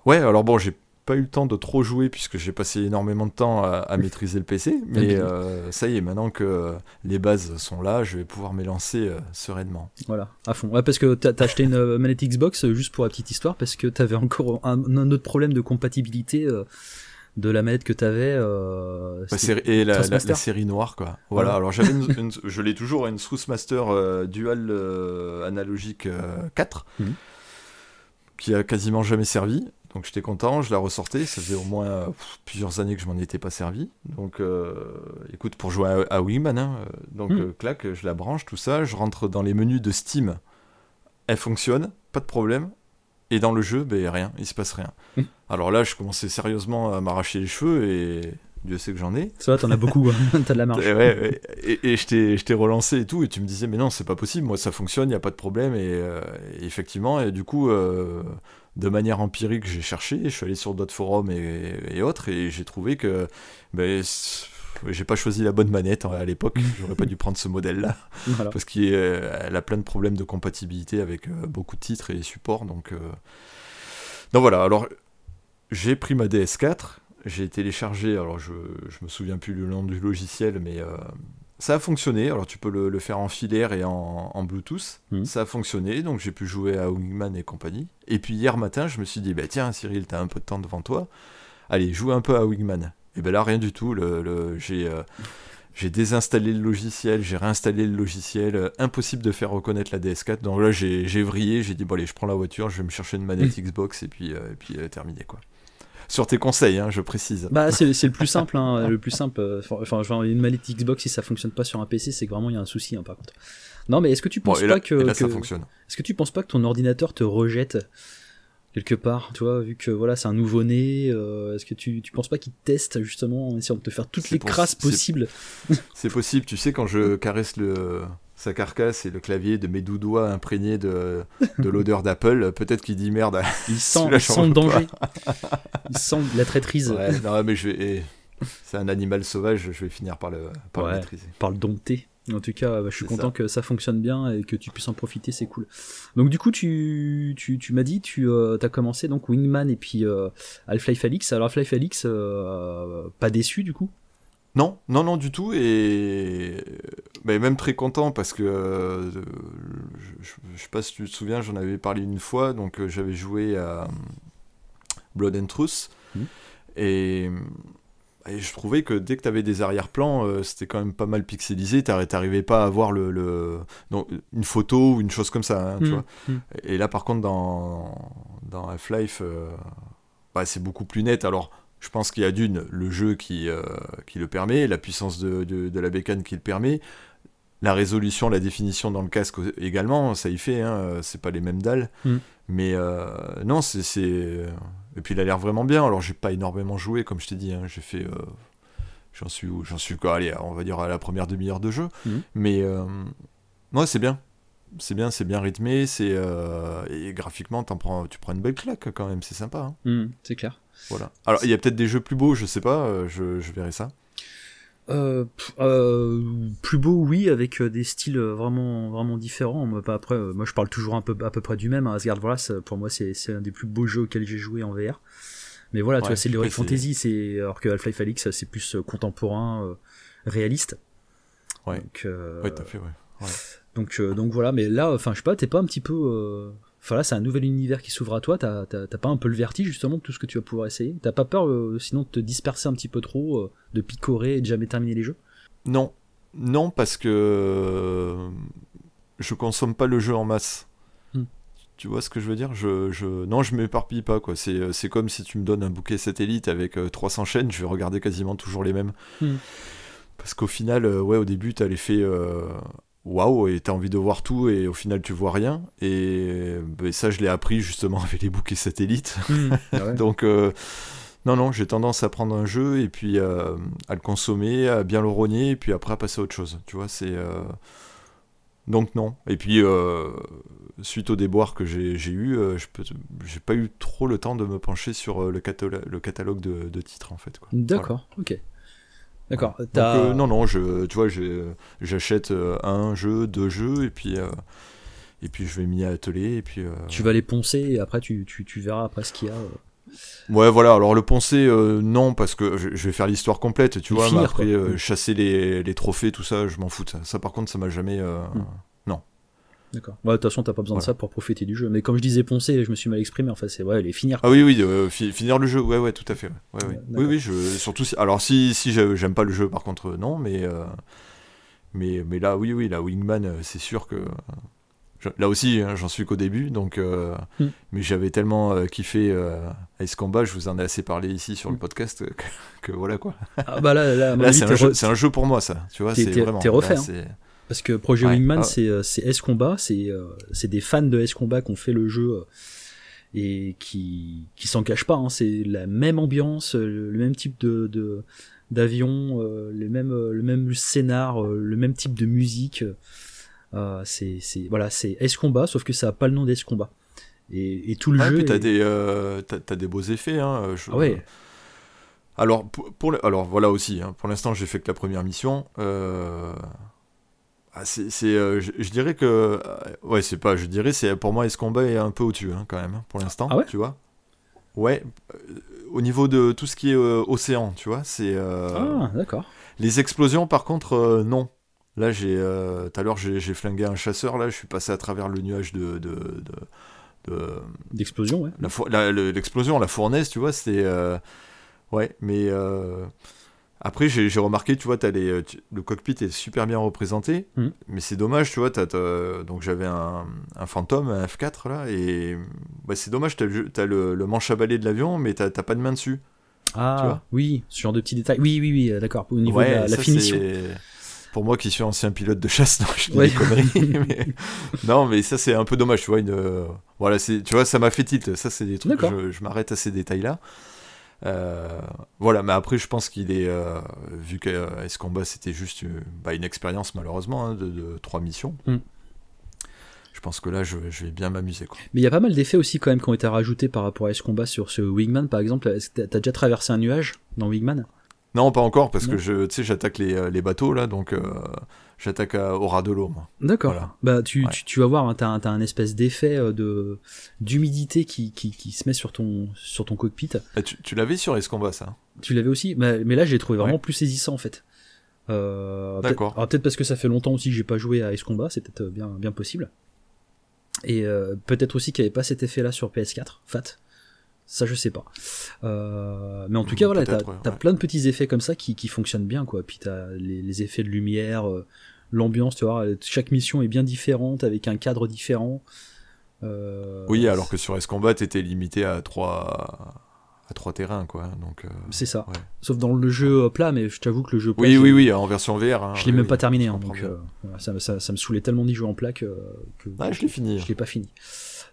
Ouais, alors bon, j'ai pas eu le temps de trop jouer puisque j'ai passé énormément de temps à, maîtriser le PC. Mais euh, ça y est, maintenant que les bases sont là, je vais pouvoir m'élancer euh, sereinement. Voilà, à fond. Ouais, parce que t'as as acheté une euh, manette Xbox juste pour la petite histoire parce que t'avais encore un, autre problème de compatibilité. de la manette que t'avais avais et la, série noire quoi voilà, alors j'avais je l'ai toujours une Master dual analogique 4 mhm. qui a quasiment jamais servi donc j'étais content, je la ressortais, ça faisait au moins plusieurs années que je m'en étais pas servi. Donc euh, écoute, pour jouer à, Wingman, hein, euh, donc hmm. euh, clac, je la branche, tout ça, je rentre dans les menus de Steam, elle fonctionne, pas de problème. Et dans le jeu, ben rien, il se passe rien. Hmm. Alors là, je commençais sérieusement à m'arracher les cheveux et Dieu sait que j'en ai. Ça va, t'en as beaucoup, hein. t'as de la marge. Et, et, je t'ai relancé et tout, et tu me disais, mais non, c'est pas possible, moi ça fonctionne, il n'y a pas de problème. Et, effectivement, et du coup, de manière empirique, j'ai cherché, je suis allé sur d'autres forums et, autres, et j'ai trouvé que ben, j'ai pas choisi la bonne manette hein, à l'époque, j'aurais pas dû prendre ce modèle-là, parce qu'elle a plein de problèmes de compatibilité avec euh, beaucoup de titres et supports, donc... Euh, donc voilà, alors j'ai pris ma DS4, j'ai téléchargé, alors je, je me souviens plus le nom du logiciel, mais euh, ça a fonctionné, alors tu peux le, faire en filaire et en, Bluetooth. Hmm. Ça a fonctionné, donc j'ai pu jouer à Wingman et compagnie. Et puis hier matin, je me suis dit, bah tiens Cyril, t'as un peu de temps devant toi, allez, joue un peu à Wingman. Et ben là, rien du tout, le, j'ai... Euh, j'ai désinstallé le logiciel, j'ai réinstallé le logiciel, euh, impossible de faire reconnaître la DS4. Donc là, j'ai vrillé, j'ai dit, bon allez, je prends la voiture, je vais me chercher une manette hmm. Xbox et puis, euh, et puis terminé quoi sur tes conseils, hein, je précise. Bah, c'est le plus simple, hein, le plus simple. Euh, enfin, genre, une manette Xbox, si ça fonctionne pas sur un PC, c'est que vraiment il y a un souci, hein, par contre. Non, mais est-ce que tu penses pas que, ça fonctionne. Est-ce que tu penses pas que ton ordinateur te rejette quelque part, tu vois, vu que voilà, c'est un nouveau-né, euh, est-ce que tu, tu penses pas qu'il teste justement en essayant de te faire toutes les crasses possibles? C'est possible, tu sais, quand je caresse le, sa carcasse et le clavier de mes doux doigts imprégnés de, de l'odeur d'Apple, peut-être qu'il dit merde. Il sent, il sent le danger. il sent la traîtrise. Ouais, non, mais je vais. C'est un animal sauvage, je vais finir par le, par ouais, le maîtriser. Par le dompter. En tout cas, bah, je suis content ça. que ça fonctionne bien et que tu puisses en profiter, c'est cool. Donc du coup, tu, tu, tu m'as dit, tu euh, as commencé donc Wingman et puis euh, Half-Life Alix. Alors Half-Life Alix, euh, pas déçu du coup? Non, non, non, du tout. Et mais même très content parce que euh, je, je, sais pas si tu te souviens, j'en avais parlé une fois. Donc j'avais joué à Blood and Truth. Mmh. Et, et, je trouvais que dès que tu avais des arrière-plans, euh, c'était quand même pas mal pixelisé. T'arrivais pas à voir le, le, donc, une photo ou une chose comme ça. Hein, mmh. vois mmh. Et là, par contre, dans, dans Half-Life, bah, c'est beaucoup plus net. Alors je pense qu'il y a d'une, le jeu qui, euh, qui le permet, la puissance de, de, de, la bécane qui le permet, la résolution, la définition dans le casque également, ça y fait, hein, c'est pas les mêmes dalles. Mm. Mais euh, non, c'est. Et puis il a l'air vraiment bien. Alors j'ai pas énormément joué, comme je t'ai dit, hein, j'ai fait. Euh, j'en suis où? J'en suis quoi? Allez, on va dire à la première demi-heure de jeu. Mm. Mais. ouais, c'est bien. C'est bien, c'est bien rythmé, c'est et graphiquement, prends, tu prends une belle claque quand même, c'est sympa. Hein. Mm, c'est clair. Voilà. Alors, il y a peut-être des jeux plus beaux, je sais pas, euh, je, je, verrai ça. Euh, euh, plus beau, oui, avec des styles vraiment, vraiment différents. Après, moi, je parle toujours un peu, à peu près du même. Hein. Asgard Wrath, pour moi, c'est un des plus beaux jeux auxquels j'ai joué en VR. Mais voilà, ouais, tu vois, c'est l'Heroic Fantasy, c'est alors que Half-Life Alyx, c'est plus contemporain, réaliste. Ouais. Donc, ouais, t'as fait, ouais. ouais. Donc, donc voilà, mais là, enfin, je sais pas, t'es pas un petit peu Enfin là, c'est un nouvel univers qui s'ouvre à toi. T'as pas un peu le vertige justement de tout ce que tu vas pouvoir essayer? T'as pas peur euh, sinon de te disperser un petit peu trop, euh, de picorer et de jamais terminer les jeux? Non, non parce que je consomme pas le jeu en masse. Hmm. Tu vois ce que je veux dire? Je, je... Non, je m'éparpille pas. quoi. C'est comme si tu me donnes un bouquet satellite avec 300 euh, chaînes, je vais regarder quasiment toujours les mêmes. Hmm. Parce qu'au final, ouais, au début, tu as l'effet waouh, et t'as envie de voir tout, et au final, tu vois rien. Et, ben, ça, je l'ai appris justement avec les bouquets satellites. Mmh, ouais. Donc, euh, non, non, j'ai tendance à prendre un jeu et puis euh, à le consommer, à bien le rogner, et puis après à passer à autre chose. Tu vois, c'est. Euh... Donc, non. Et puis, suite au déboire que j'ai eu, je j'ai pas eu trop le temps de me pencher sur le, catalogue, le catalogue de, de titres, en fait. D'accord, voilà. ok. D'accord. Euh, non, non, je, tu vois, j'achète euh, un jeu, deux jeux, et puis, euh, et puis je vais m'y atteler. Et puis, euh... Tu vas les poncer, et après tu, tu, tu verras après ce qu'il y a. Ouais, voilà. Alors le poncer, non, parce que je, je vais faire l'histoire complète, tu vois. Finir, mais après, mm. chasser les, les, trophées, tout ça, je m'en fous. Ça. ça. par contre, ça m'a jamais. Mm. D'accord. Ouais, de toute façon, t'as pas besoin voilà. de ça pour profiter du jeu. Mais comme je disais poncer, je me suis mal exprimé. Enfin, c'est ouais, les finir. Quoi. Ah oui, oui, euh, fi finir le jeu. Ouais, ouais, tout à fait. Ouais, ouais. oui, oui, je, surtout si. Alors, si, si j'aime pas le jeu, par contre, non, mais. Euh, mais, mais là, oui, oui, la Wingman, c'est sûr que. Je, là aussi, hein, j'en suis qu'au début, donc. Euh, mm. Mais j'avais tellement euh, kiffé Ace Combat, je vous en ai assez parlé ici sur le podcast, que, que voilà quoi. Ah bah là, là, là c'est un, re... un, jeu pour moi, ça. Tu vois, c'est vraiment. T'es refait. Là, hein. Parce que Projet ouais, Wingman, ah. c'est S-Combat, c'est euh, des fans de S-Combat qui ont fait le jeu euh, et qui, qui s'en cachent pas. Hein. C'est la même ambiance, le, le, même type de, de d'avion, euh, le même le même scénar, euh, le même type de musique. Euh, c'est c'est voilà, c'est S-Combat, sauf que ça a pas le nom d'S-Combat. Et, et, tout le ouais, jeu. Puis t'as est... des euh, t'as des beaux effets. Hein, je... ah ouais. Alors pour, pour le, alors voilà aussi. Hein, pour l'instant, j'ai fait que la première mission. Euh ah, c'est, euh, je, je, dirais que, euh, ouais, c'est pas, je dirais, c'est pour moi, ce combat est un peu au-dessus hein, quand même, hein, pour l'instant, ah ouais tu vois. Ouais, euh, au niveau de tout ce qui est euh, océan, tu vois, c'est. ah, d'accord. Les explosions, par contre, non. Là, j'ai, tout à l'heure, j'ai, flingué un chasseur. Là, je suis passé à travers le nuage de, de, de, de d'explosion, ouais. La, la, l'explosion, la fournaise, tu vois, c'était, ouais, mais après, j'ai remarqué, tu vois, as les, tu, le cockpit est super bien représenté, mmh. mais c'est dommage, tu vois, t as, t as, donc j'avais un, un Phantom, un F4 là, et bah, c'est dommage, tu as, as, le, le manche à balai de l'avion, mais tu n'as pas de main dessus. Ah, oui, ce genre de petits détails. Oui, oui, oui, d'accord, au niveau ouais, de la, la finition. Pour moi qui suis ancien pilote de chasse, non, je dis ouais. des conneries. mais... Non, mais ça c'est un peu dommage, tu vois. Une... Voilà, tu vois, ça m'a fait tilt. Ça, c'est des trucs, je, je m'arrête à ces détails-là. Euh, voilà, mais après, je pense qu'il est. Euh, vu que Combat, c'était juste bah, une expérience, malheureusement, hein, de, trois missions. Mm. Je pense que là, je, vais bien m'amuser. Mais il y a pas mal d'effets aussi, quand même, qui ont été rajoutés par rapport à Ace Combat sur ce Wingman, par exemple. T'as déjà traversé un nuage dans Wingman? Non, pas encore, parce que je, j'attaque les, les, bateaux, là, donc j'attaque au ras de l'eau. D'accord. Bah tu, tu, vas voir, hein, t'as un, espèce d'effet euh, de d'humidité qui, qui, qui, se met sur ton sur ton cockpit. Ah, tu, tu l'avais sur Escombat ça Tu l'avais aussi, mais, mais là j'ai trouvé vraiment plus saisissant en fait. Euh, D'accord. Peut peut-être parce que ça fait longtemps aussi que j'ai pas joué à Ace Combat, c'est peut-être bien bien possible. Et euh, peut-être aussi qu'il n'y avait pas cet effet-là sur PS4, Fat. Ça, je sais pas. Euh, mais en tout cas, voilà, t'as as plein de petits effets comme ça qui, qui fonctionnent bien, quoi. Puis t'as les, les effets de lumière, euh, l'ambiance, tu vois. Chaque mission est bien différente, avec un cadre différent. Euh, oui, alors que sur S-Combat, t'étais limité à trois à trois terrains, quoi. Donc. C'est ça. Sauf dans le jeu plat, mais je t'avoue que le jeu plat. Oui, oui, oui, en version VR. Hein, je l'ai même pas terminé, hein, donc ça, ça, ça, me saulait tellement d'y jouer en plat que. ah, je l'ai fini. Je l'ai pas fini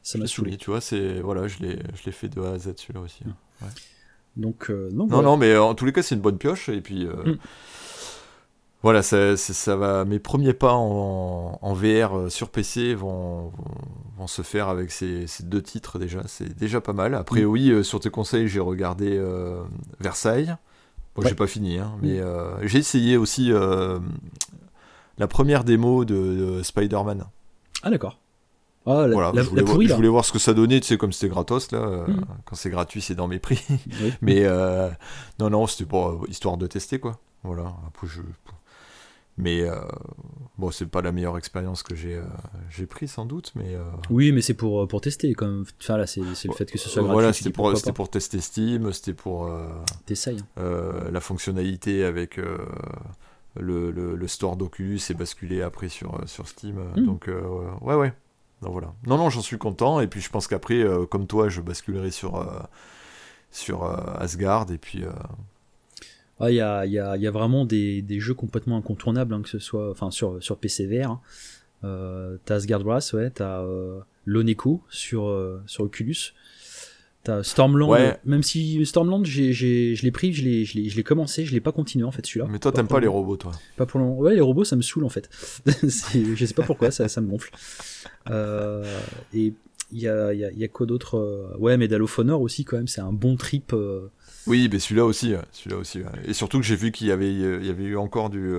ça m'a saoulé. Tu vois, c'est voilà, je l'ai, je l'ai fait de A à Z celui-là aussi. Hein. Donc, euh, non, non, mais en tous les cas, c'est une bonne pioche. Et puis, euh, mm. voilà, ça, ça, va. Mes premiers pas en, en VR euh, sur PC vont, vont, se faire avec ces, ces, deux titres déjà. C'est déjà pas mal. Après, mm. oui, sur tes conseils, j'ai regardé Versailles. Bon, j'ai pas fini, hein, mais mm. j'ai essayé aussi la première démo de Spider-Man. Ah, d'accord. Ah, voilà, je, voulais voir, ce que ça donnait, tu sais, comme c'était gratos, là. Euh, mm. Quand c'est gratuit, c'est dans mes prix. Mais euh, non, non, c'était pour euh, histoire de tester, quoi. Voilà. Après, je... Mais bon, c'est pas la meilleure expérience que j'ai j'ai pris, sans doute. mais Oui, mais c'est pour, pour tester. Comme... Enfin, là, c'est le fait que ce soit gratuit. Voilà, c'était pour, pour tester Steam, c'était pour. T'essayes. Hein. la fonctionnalité avec. Le, le, store d'Oculus est basculé après sur, sur Steam. Mm. Donc, ouais, ouais voilà. Non, non, j'en suis content. Et puis je pense qu'après, euh, comme toi, je basculerai sur, euh, sur euh, Asgard. Et puis. Il y, a, y, a, y, a, vraiment des, des, jeux complètement incontournables, hein, que ce soit enfin, sur, sur PC VR. Hein. t'as Asgard Wrath, ouais, t'as Loneko sur, sur Oculus. T'as Stormland, même si Stormland, je l'ai pris, je l'ai, je, commencé, je l'ai pas continué en fait celui-là. Mais toi, t'aimes pas, les robots, toi? Pas pour le moment. Ouais, les robots, ça me saoule en fait. je sais pas pourquoi, ça, ça me gonfle. Euh, et il y a, y, a, y a, quoi d'autre euh, Ouais, Medal of Honor aussi, quand même, c'est un bon trip. Euh. Oui, mais celui-là aussi, celui-là aussi. Et surtout que j'ai vu qu'il y avait, il y avait eu encore du,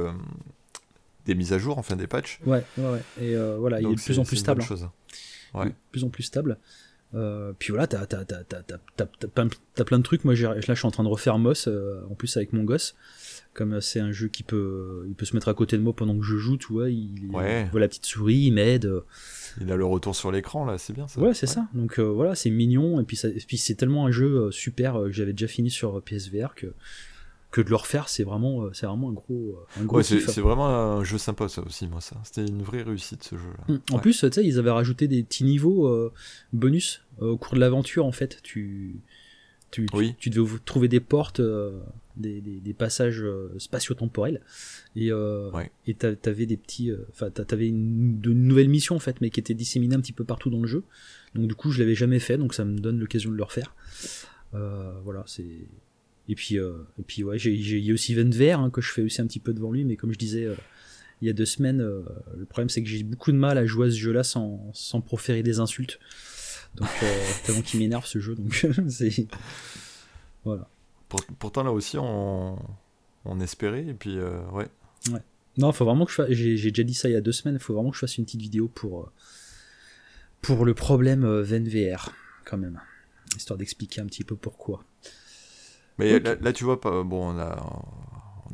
des mises à jour, enfin des patchs. Ouais, ouais, ouais. Et voilà, il est de plus en plus stable. Hein. Ouais. De plus en plus stable. Euh, puis voilà, t'as, t'as, t'as, t'as, plein de trucs. Moi, là, je suis en train de refaire Moss, euh, en plus avec mon gosse. Comme c'est un jeu qui peut, il peut se mettre à côté de moi pendant que je joue, tu vois. Il, voit la petite souris, il m'aide. Il a le retour sur l'écran, là, c'est bien ça. Ouais, c'est ça. Donc euh, voilà, c'est mignon. Et puis, ça, et puis c'est tellement un jeu super que j'avais déjà fini sur PSVR que que de le refaire, c'est vraiment, euh, c'est vraiment un gros, euh, un gros c'est vraiment un jeu sympa ça aussi, moi ça. C'était une vraie réussite ce jeu-là. Hum, en plus, tu sais, ils avaient rajouté des petits niveaux euh, bonus au cours de l'aventure en fait. Tu, tu, tu, devais trouver des portes, des, des, passages spatio-temporels et et t'avais des petits, enfin t'avais une, de nouvelles missions en fait, mais qui étaient disséminées un petit peu partout dans le jeu. Donc du coup, je l'avais jamais fait, donc ça me donne l'occasion de le refaire. voilà, c'est et puis, euh, et puis ouais, j'ai, il y a aussi Venver hein, que je fais aussi un petit peu devant lui, mais comme je disais euh, il y a deux semaines, euh, le problème c'est que j'ai beaucoup de mal à jouer à ce jeu-là sans, sans proférer des insultes. Donc tellement qu'il m'énerve ce jeu, donc c'est voilà. pourtant là aussi on, on espérait et puis ouais. Ouais. Non, faut vraiment que je fasse. J'ai, déjà dit ça il y a deux semaines. Il faut vraiment que je fasse une petite vidéo pour pour le problème VenVR quand même, histoire d'expliquer un petit peu pourquoi. Mais là, tu vois, bon, on a,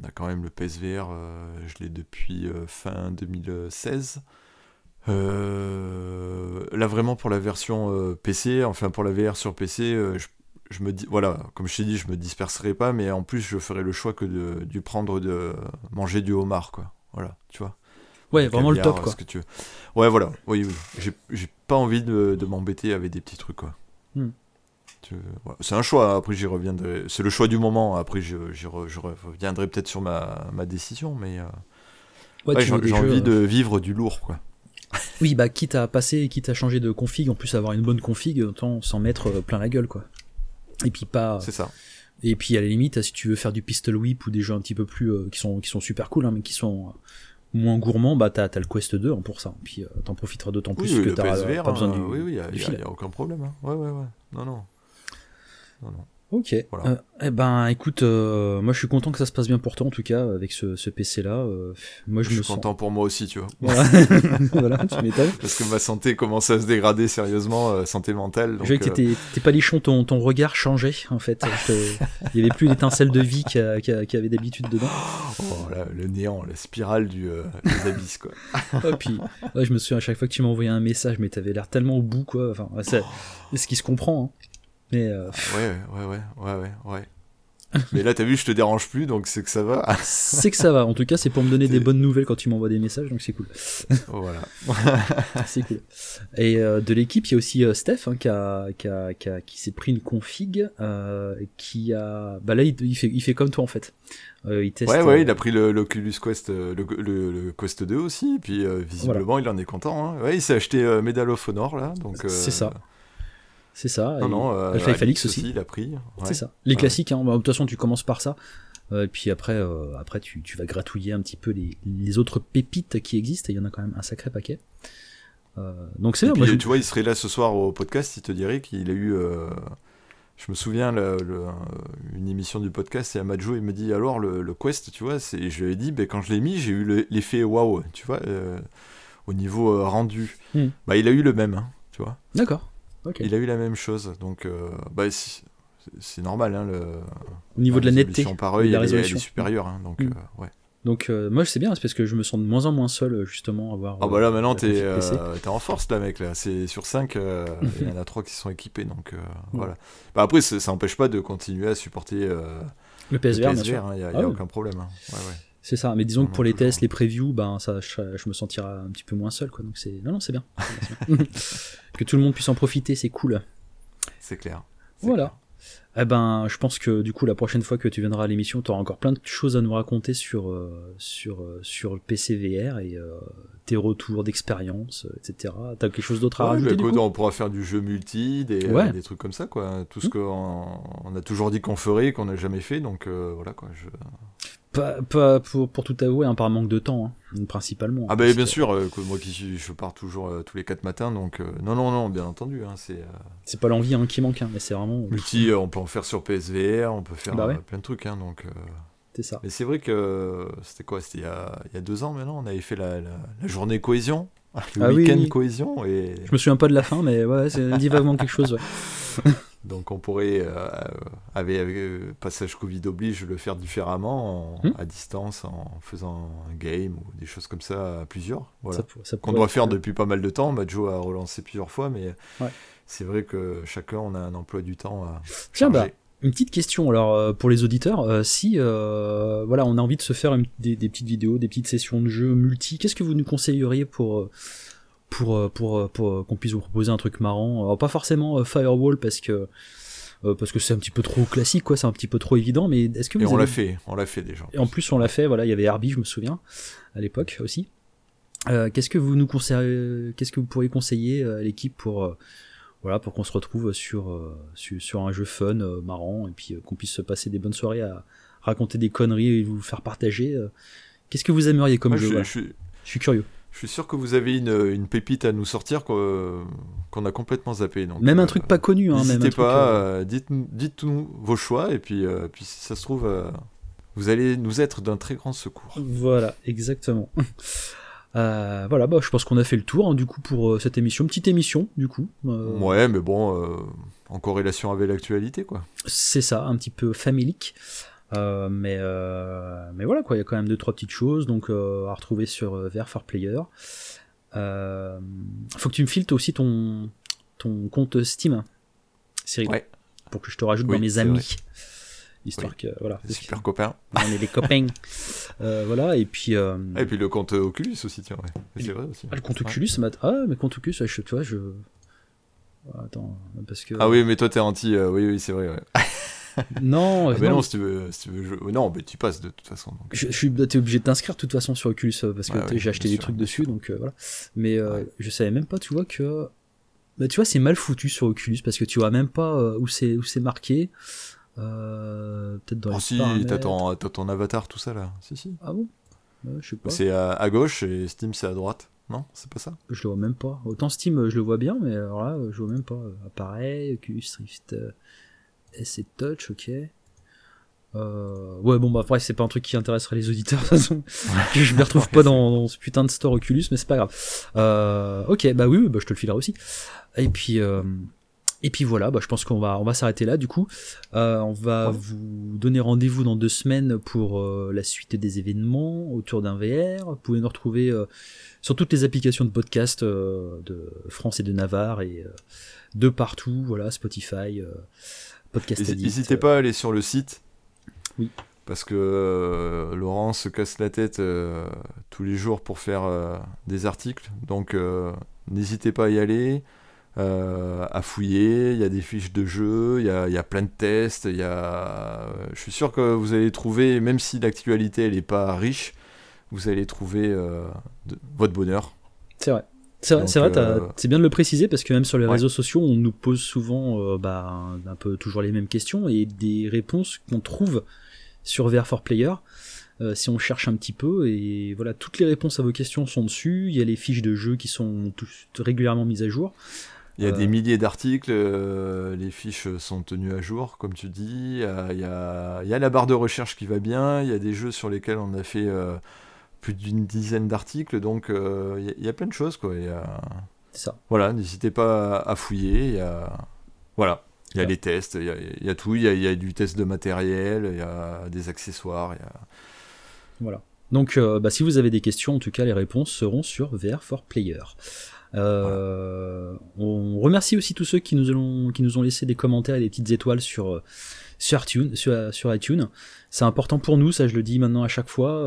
on a quand même le PSVR, euh, je l'ai depuis euh, fin 2016. Euh, là, vraiment, pour la version PC, enfin pour la VR sur PC, je, me dis, voilà, comme je t'ai dit, je me disperserai pas, mais en plus, je ferai le choix que de, du prendre de manger du homard, quoi. Voilà, tu vois. Ouais, vraiment le top, quoi. Que tu veux. Ouais, voilà, oui, oui. J'ai pas envie de, de m'embêter avec des petits trucs, quoi. Hmm. C'est un choix, après j'y reviendrai. C'est le choix du moment, après je, reviendrai peut-être sur ma, ma, décision, mais euh, j'ai envie de vivre du lourd. quoi. Oui, bah quitte à passer, quitte à changer de config, en plus avoir une bonne config, autant s'en mettre euh, plein la gueule. quoi. Et puis pas. C'est ça. Et puis à la limite, si tu veux faire du pistol whip ou des jeux un petit peu plus euh, qui sont qui sont super cool, hein, mais qui sont euh, moins gourmands, bah t'as as le Quest 2 hein, pour ça. Puis euh, t'en profiteras d'autant plus Oui, que t'as pas besoin hein, du. oui, oui, il y a, aucun problème. hein. Ouais, ouais, ouais. Non, non. Non, non. Ok. Voilà. Euh, eh ben, écoute, euh, moi je suis content que ça se passe bien pour toi en tout cas avec ce, ce PC là. moi je, Je me suis sens. content pour moi aussi, tu vois. Voilà, voilà tu m'étonnes. Parce que ma santé commence à se dégrader sérieusement, euh, santé mentale. Je Donc, vois que euh, pas lichon, ton, ton regard changeait en fait. Je te- Il y avait plus l'étincelle de vie qu'il y, avait d'habitude dedans. oh, là, le néant, la spirale du, euh, des abysses, quoi. Et puis, ouais, je me souviens à chaque fois que tu m'envoyais un message, mais t'avais l'air tellement au bout quoi. Enfin, ouais, ce qui se comprend. hein. Mais euh, Ouais, ouais, ouais, ouais, ouais, ouais. Mais là, t'as vu, je te dérange plus, donc c'est que ça va. c'est que ça va. En tout cas, c'est pour me donner des bonnes nouvelles quand tu m'envoies des messages, donc c'est cool. voilà. C'est cool. Et euh, de l'équipe, il y a aussi euh, Steph hein, qui, a, qui, a, qui, a- qui s'est pris une config, euh, qui a. Bah là, il, il fait, il fait comme toi en fait. Il teste. Ouais, ouais, il a pris l'Oculus Quest, le, le, le Quest 2 aussi, et puis visiblement, il en est content. Hein. Ouais, il s'est acheté Medal of Honor, là, donc... C'est ça. C'est ça. Non, et non, euh, Half-Life Alix aussi. il a pris. ouais. C'est ça. Les Ouais. classiques, hein. Bah, de toute façon, tu commences par ça. Euh, et puis après, euh, après tu, tu vas gratouiller un petit peu les, les autres pépites qui existent. Et il y en a quand même un sacré paquet. Euh, donc c'est Et je- tu vois, il serait là ce soir au podcast, il te dirait qu'il a eu. Je me souviens, le- le- une émission du podcast, et Amadjo, il me dit alors le, le Quest, tu vois, c'est- je lui ai dit, ben, quand je l'ai mis, j'ai eu le- l'effet waouh, tu vois, au niveau rendu. Hmm. Bah, il a eu le même, hein, tu vois. D'accord. Il a eu la même chose, donc euh, bah, c'est normal. Hein, le, Au niveau de la netteté. par œil, et de la elle, est- supérieure, hein, donc Hmm. euh, ouais. Donc euh, moi, c'est bien, c'est parce que je me sens de moins en moins seul, justement, à avoir. Ah bah là euh, maintenant t'es euh, en force là mec là, c'est sur 5 il y en a 3 qui sont équipés donc euh, voilà. Bah après ça n'empêche pas de continuer à supporter Le PSVR, il y a, Ah aucun problème. hein. Ouais, ouais. C'est ça, mais disons que pour les tests, les previews, ben ça, je, je me sentirai un petit peu moins seul, quoi. Donc c'est, non, non, c'est bien. Que tout le monde puisse en profiter, c'est cool. C'est clair. Voilà. clair. Eh ben, je pense que du coup, la prochaine fois que tu viendras à l'émission, tu auras encore plein de choses à nous raconter sur euh, sur euh, sur le PC VR et euh, tes retours d'expérience, etc. T'as quelque chose d'autre à Ouais, rajouter bah, du écoute, coup? on pourra faire du jeu multi, des, Ouais. des trucs comme ça quoi. Tout ce Mm. qu'on on a toujours dit qu'on ferait, qu'on n'a jamais fait, donc voilà quoi. Je... Pas, pas pour, pour tout avouer, hein, par manque de temps, hein, principalement. Ah bah bien que sûr, euh, moi qui je pars toujours euh, tous les 4 matins, donc euh, non non non, bien entendu, hein, c'est euh, C'est pas l'envie hein, qui manque, hein, mais c'est vraiment. multi, on peut en faire sur PSVR, on peut faire Bah ouais. plein de trucs, hein, donc. euh, C'est ça. Mais c'est vrai que c'était quoi C'était il, y a- il y a deux ans maintenant, on avait fait la, la- la journée cohésion, le Ah oui, week-end oui. cohésion, et Je me souviens pas de la fin, mais ouais, c'est dit vaguement quelque chose. Ouais. donc on pourrait, euh, avec, avec, euh, passage Covid oblige, le faire différemment, en- Hmm. à distance, en faisant un game ou des choses comme ça à plusieurs. Voilà. Qu'on doit faire depuis pas mal de temps. Majo a relancé plusieurs fois, mais Ouais. c'est vrai que chacun on a un emploi du temps à Tiens, bah. Une petite question alors euh, pour les auditeurs, euh, si euh, voilà on a envie de se faire une- des, des petites vidéos, des petites sessions de jeu multi, qu'est-ce que vous nous conseilleriez pour euh, pour euh, pour euh, pour, euh, qu'on puisse vous proposer un truc marrant Alors pas forcément Firewall parce que euh, parce que c'est un petit peu trop classique quoi, c'est un petit peu trop évident, mais est-ce que vous Et on avez- l'a fait, on l'a fait déjà. Et en plus on l'a fait, voilà il y avait Herbie je me souviens à l'époque aussi. Euh, qu'est-ce que vous nous conseillez, qu'est-ce que vous pourriez conseiller à l'équipe pour euh, voilà pour qu'on se retrouve sur, euh, sur sur un jeu fun marrant et puis qu'on puisse se passer des bonnes soirées à raconter des conneries et vous faire partager qu'est-ce que vous aimeriez comme Moi, jeu je, voilà? je suis- je suis curieux je suis sûr que vous avez une, une pépite à nous sortir qu'on a complètement zappé. Donc, même un euh, truc pas connu hein, N'hésitez pas, euh, euh, dites, dites-nous vos choix, et puis, euh, puis si ça se trouve, vous allez nous être d'un très grand secours. voilà exactement voilà bah je pense qu'on a fait le tour hein, du coup pour cette émission petite émission du coup Ouais, mais bon, en corrélation avec l'actualité, quoi. c'est ça, un petit peu familique. Euh, mais, euh, mais voilà quoi, il y a quand même deux trois petites choses donc euh, à retrouver sur euh, VR for Player. Euh, faut que tu me files toi aussi ton ton compte Steam, Cyril, Ouais. pour que je te rajoute Oui, dans mes amis, histoire que voilà, C'est super copain. on est les copains. Euh, voilà et puis euh, Et puis le compte Oculus aussi, tiens, ouais. C'est vrai aussi. ah, le compte Ouais. Oculus, ça m'a ah mais compte Oculus, je, tu vois je attends parce que Ah oui, mais toi t'es anti, euh, oui, oui, c'est vrai, ouais. non, Ah, mais non, non, si tu veux, si tu veux Non, mais tu passes de toute façon. donc. Je, je suis t'es obligé de t'inscrire de toute façon sur Oculus euh, parce que Ouais, ouais, j'ai acheté des sûr, trucs dessus sûr. donc euh, voilà. Mais euh, Ouais. je savais même pas, tu vois que bah, tu vois c'est mal foutu sur Oculus parce que tu vois même pas euh, où c'est où c'est marqué. Euh, peut-être dans oh, les si, t'as ton, ton, avatar, tout ça là. Si, si. Ah bon? Je sais pas. C'est à, à, gauche et Steam c'est à droite. Non, c'est pas ça? Je le vois même pas. Autant Steam, je le vois bien, mais alors là, je vois même pas. Appareil, Oculus Rift S et Touch, ok. Euh, ouais, bon, bah, après, c'est pas un truc qui intéresserait les auditeurs, de toute façon. je me retrouve pas dans, ce putain de store Oculus, mais c'est pas grave. Euh, ok, bah oui, bah, je te le filerai aussi. Et puis, euh, et puis voilà, bah, je pense qu'on va, on va s'arrêter là, du coup. On va vous donner rendez-vous dans deux semaines pour la suite des événements autour d'un VR. Vous pouvez nous retrouver sur toutes les applications de podcast de France et de Navarre et de partout, voilà, Spotify, Podcast N'hésitez pas à aller sur le site oui. Parce que euh, Laurent se casse la tête euh, tous les jours pour faire euh, des articles. Donc n'hésitez pas à y aller, à fouiller. Il y a des fiches de jeu, il y a, plein de tests. Il y a... Je suis sûr que vous allez trouver, même si l'actualité n'est pas riche, vous allez trouver votre bonheur. C'est vrai. C'est vrai, c'est bien de le préciser parce que même sur les réseaux sociaux, on nous pose souvent bah, un peu toujours les mêmes questions et des réponses qu'on trouve sur VR for Player. Euh, si on cherche un petit peu, et voilà, toutes les réponses à vos questions sont dessus. Il y a les fiches de jeu qui sont régulièrement mises à jour. Il y a des euh, milliers d'articles, euh, les fiches sont tenues à jour, comme tu dis. Il y, a, la barre de recherche qui va bien. Il y a des jeux sur lesquels on a fait plus d'une dizaine d'articles. Donc il y, a, plein de choses. Quoi. C'est ça. Voilà, n'hésitez pas à, fouiller. Il y a... Voilà. Il y a les tests, il y a, tout, il y a, du test de matériel, il y a des accessoires. Voilà. Donc, euh, bah, si vous avez des questions, en tout cas, les réponses seront sur VR for Player. Euh, on remercie aussi tous ceux qui nous, ont, qui nous ont laissé des commentaires et des petites étoiles sur, euh, sur, iTunes, sur, iTunes. C'est important pour nous, ça je le dis maintenant à chaque fois.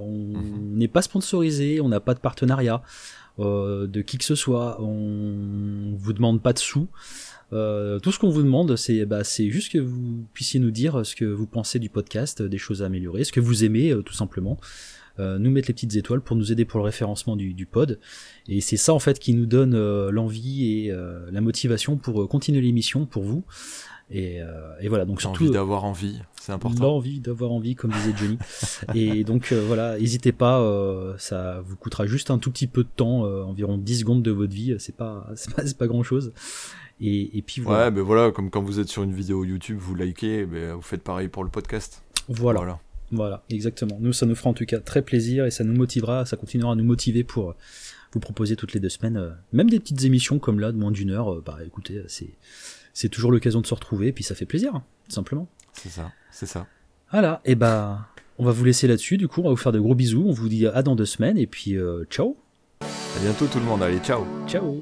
on mhm. n'est pas sponsorisé, on n'a pas de partenariat de qui que ce soit, on vous demande pas de sous. Euh, tout ce qu'on vous demande, c'est bah, juste que vous puissiez nous dire ce que vous pensez du podcast, des choses à améliorer, ce que vous aimez euh, tout simplement. Euh, nous mettre les petites étoiles pour nous aider pour le référencement du, du pod. Et c'est ça en fait qui nous donne l'envie et la motivation pour continuer l'émission pour vous. Et, et, voilà, donc surtout. Envie d'avoir envie, c'est important. L'envie d'avoir envie, comme disait Johnny. et donc voilà, n'hésitez pas, ça vous coûtera juste un tout petit peu de temps, environ 10 secondes de votre vie, c'est pas, pas, pas grand chose. Et, puis voilà. Ouais, mais voilà, comme quand vous êtes sur une vidéo YouTube, vous likez, vous faites pareil pour le podcast. Voilà. voilà. exactement. Nous, ça nous fera en tout cas très plaisir et ça nous motivera, ça continuera à nous motiver pour euh, vous proposer toutes les deux semaines, euh, même des petites émissions comme là, de moins d'une heure. Euh, bah écoutez, c'est, c'est toujours l'occasion de se retrouver et puis ça fait plaisir, hein, simplement. C'est ça, c'est ça. Voilà, et bah on va vous laisser là-dessus, du coup, on va vous faire de gros bisous, on vous dit à dans deux semaines et puis ciao À bientôt tout le monde, allez, ciao Ciao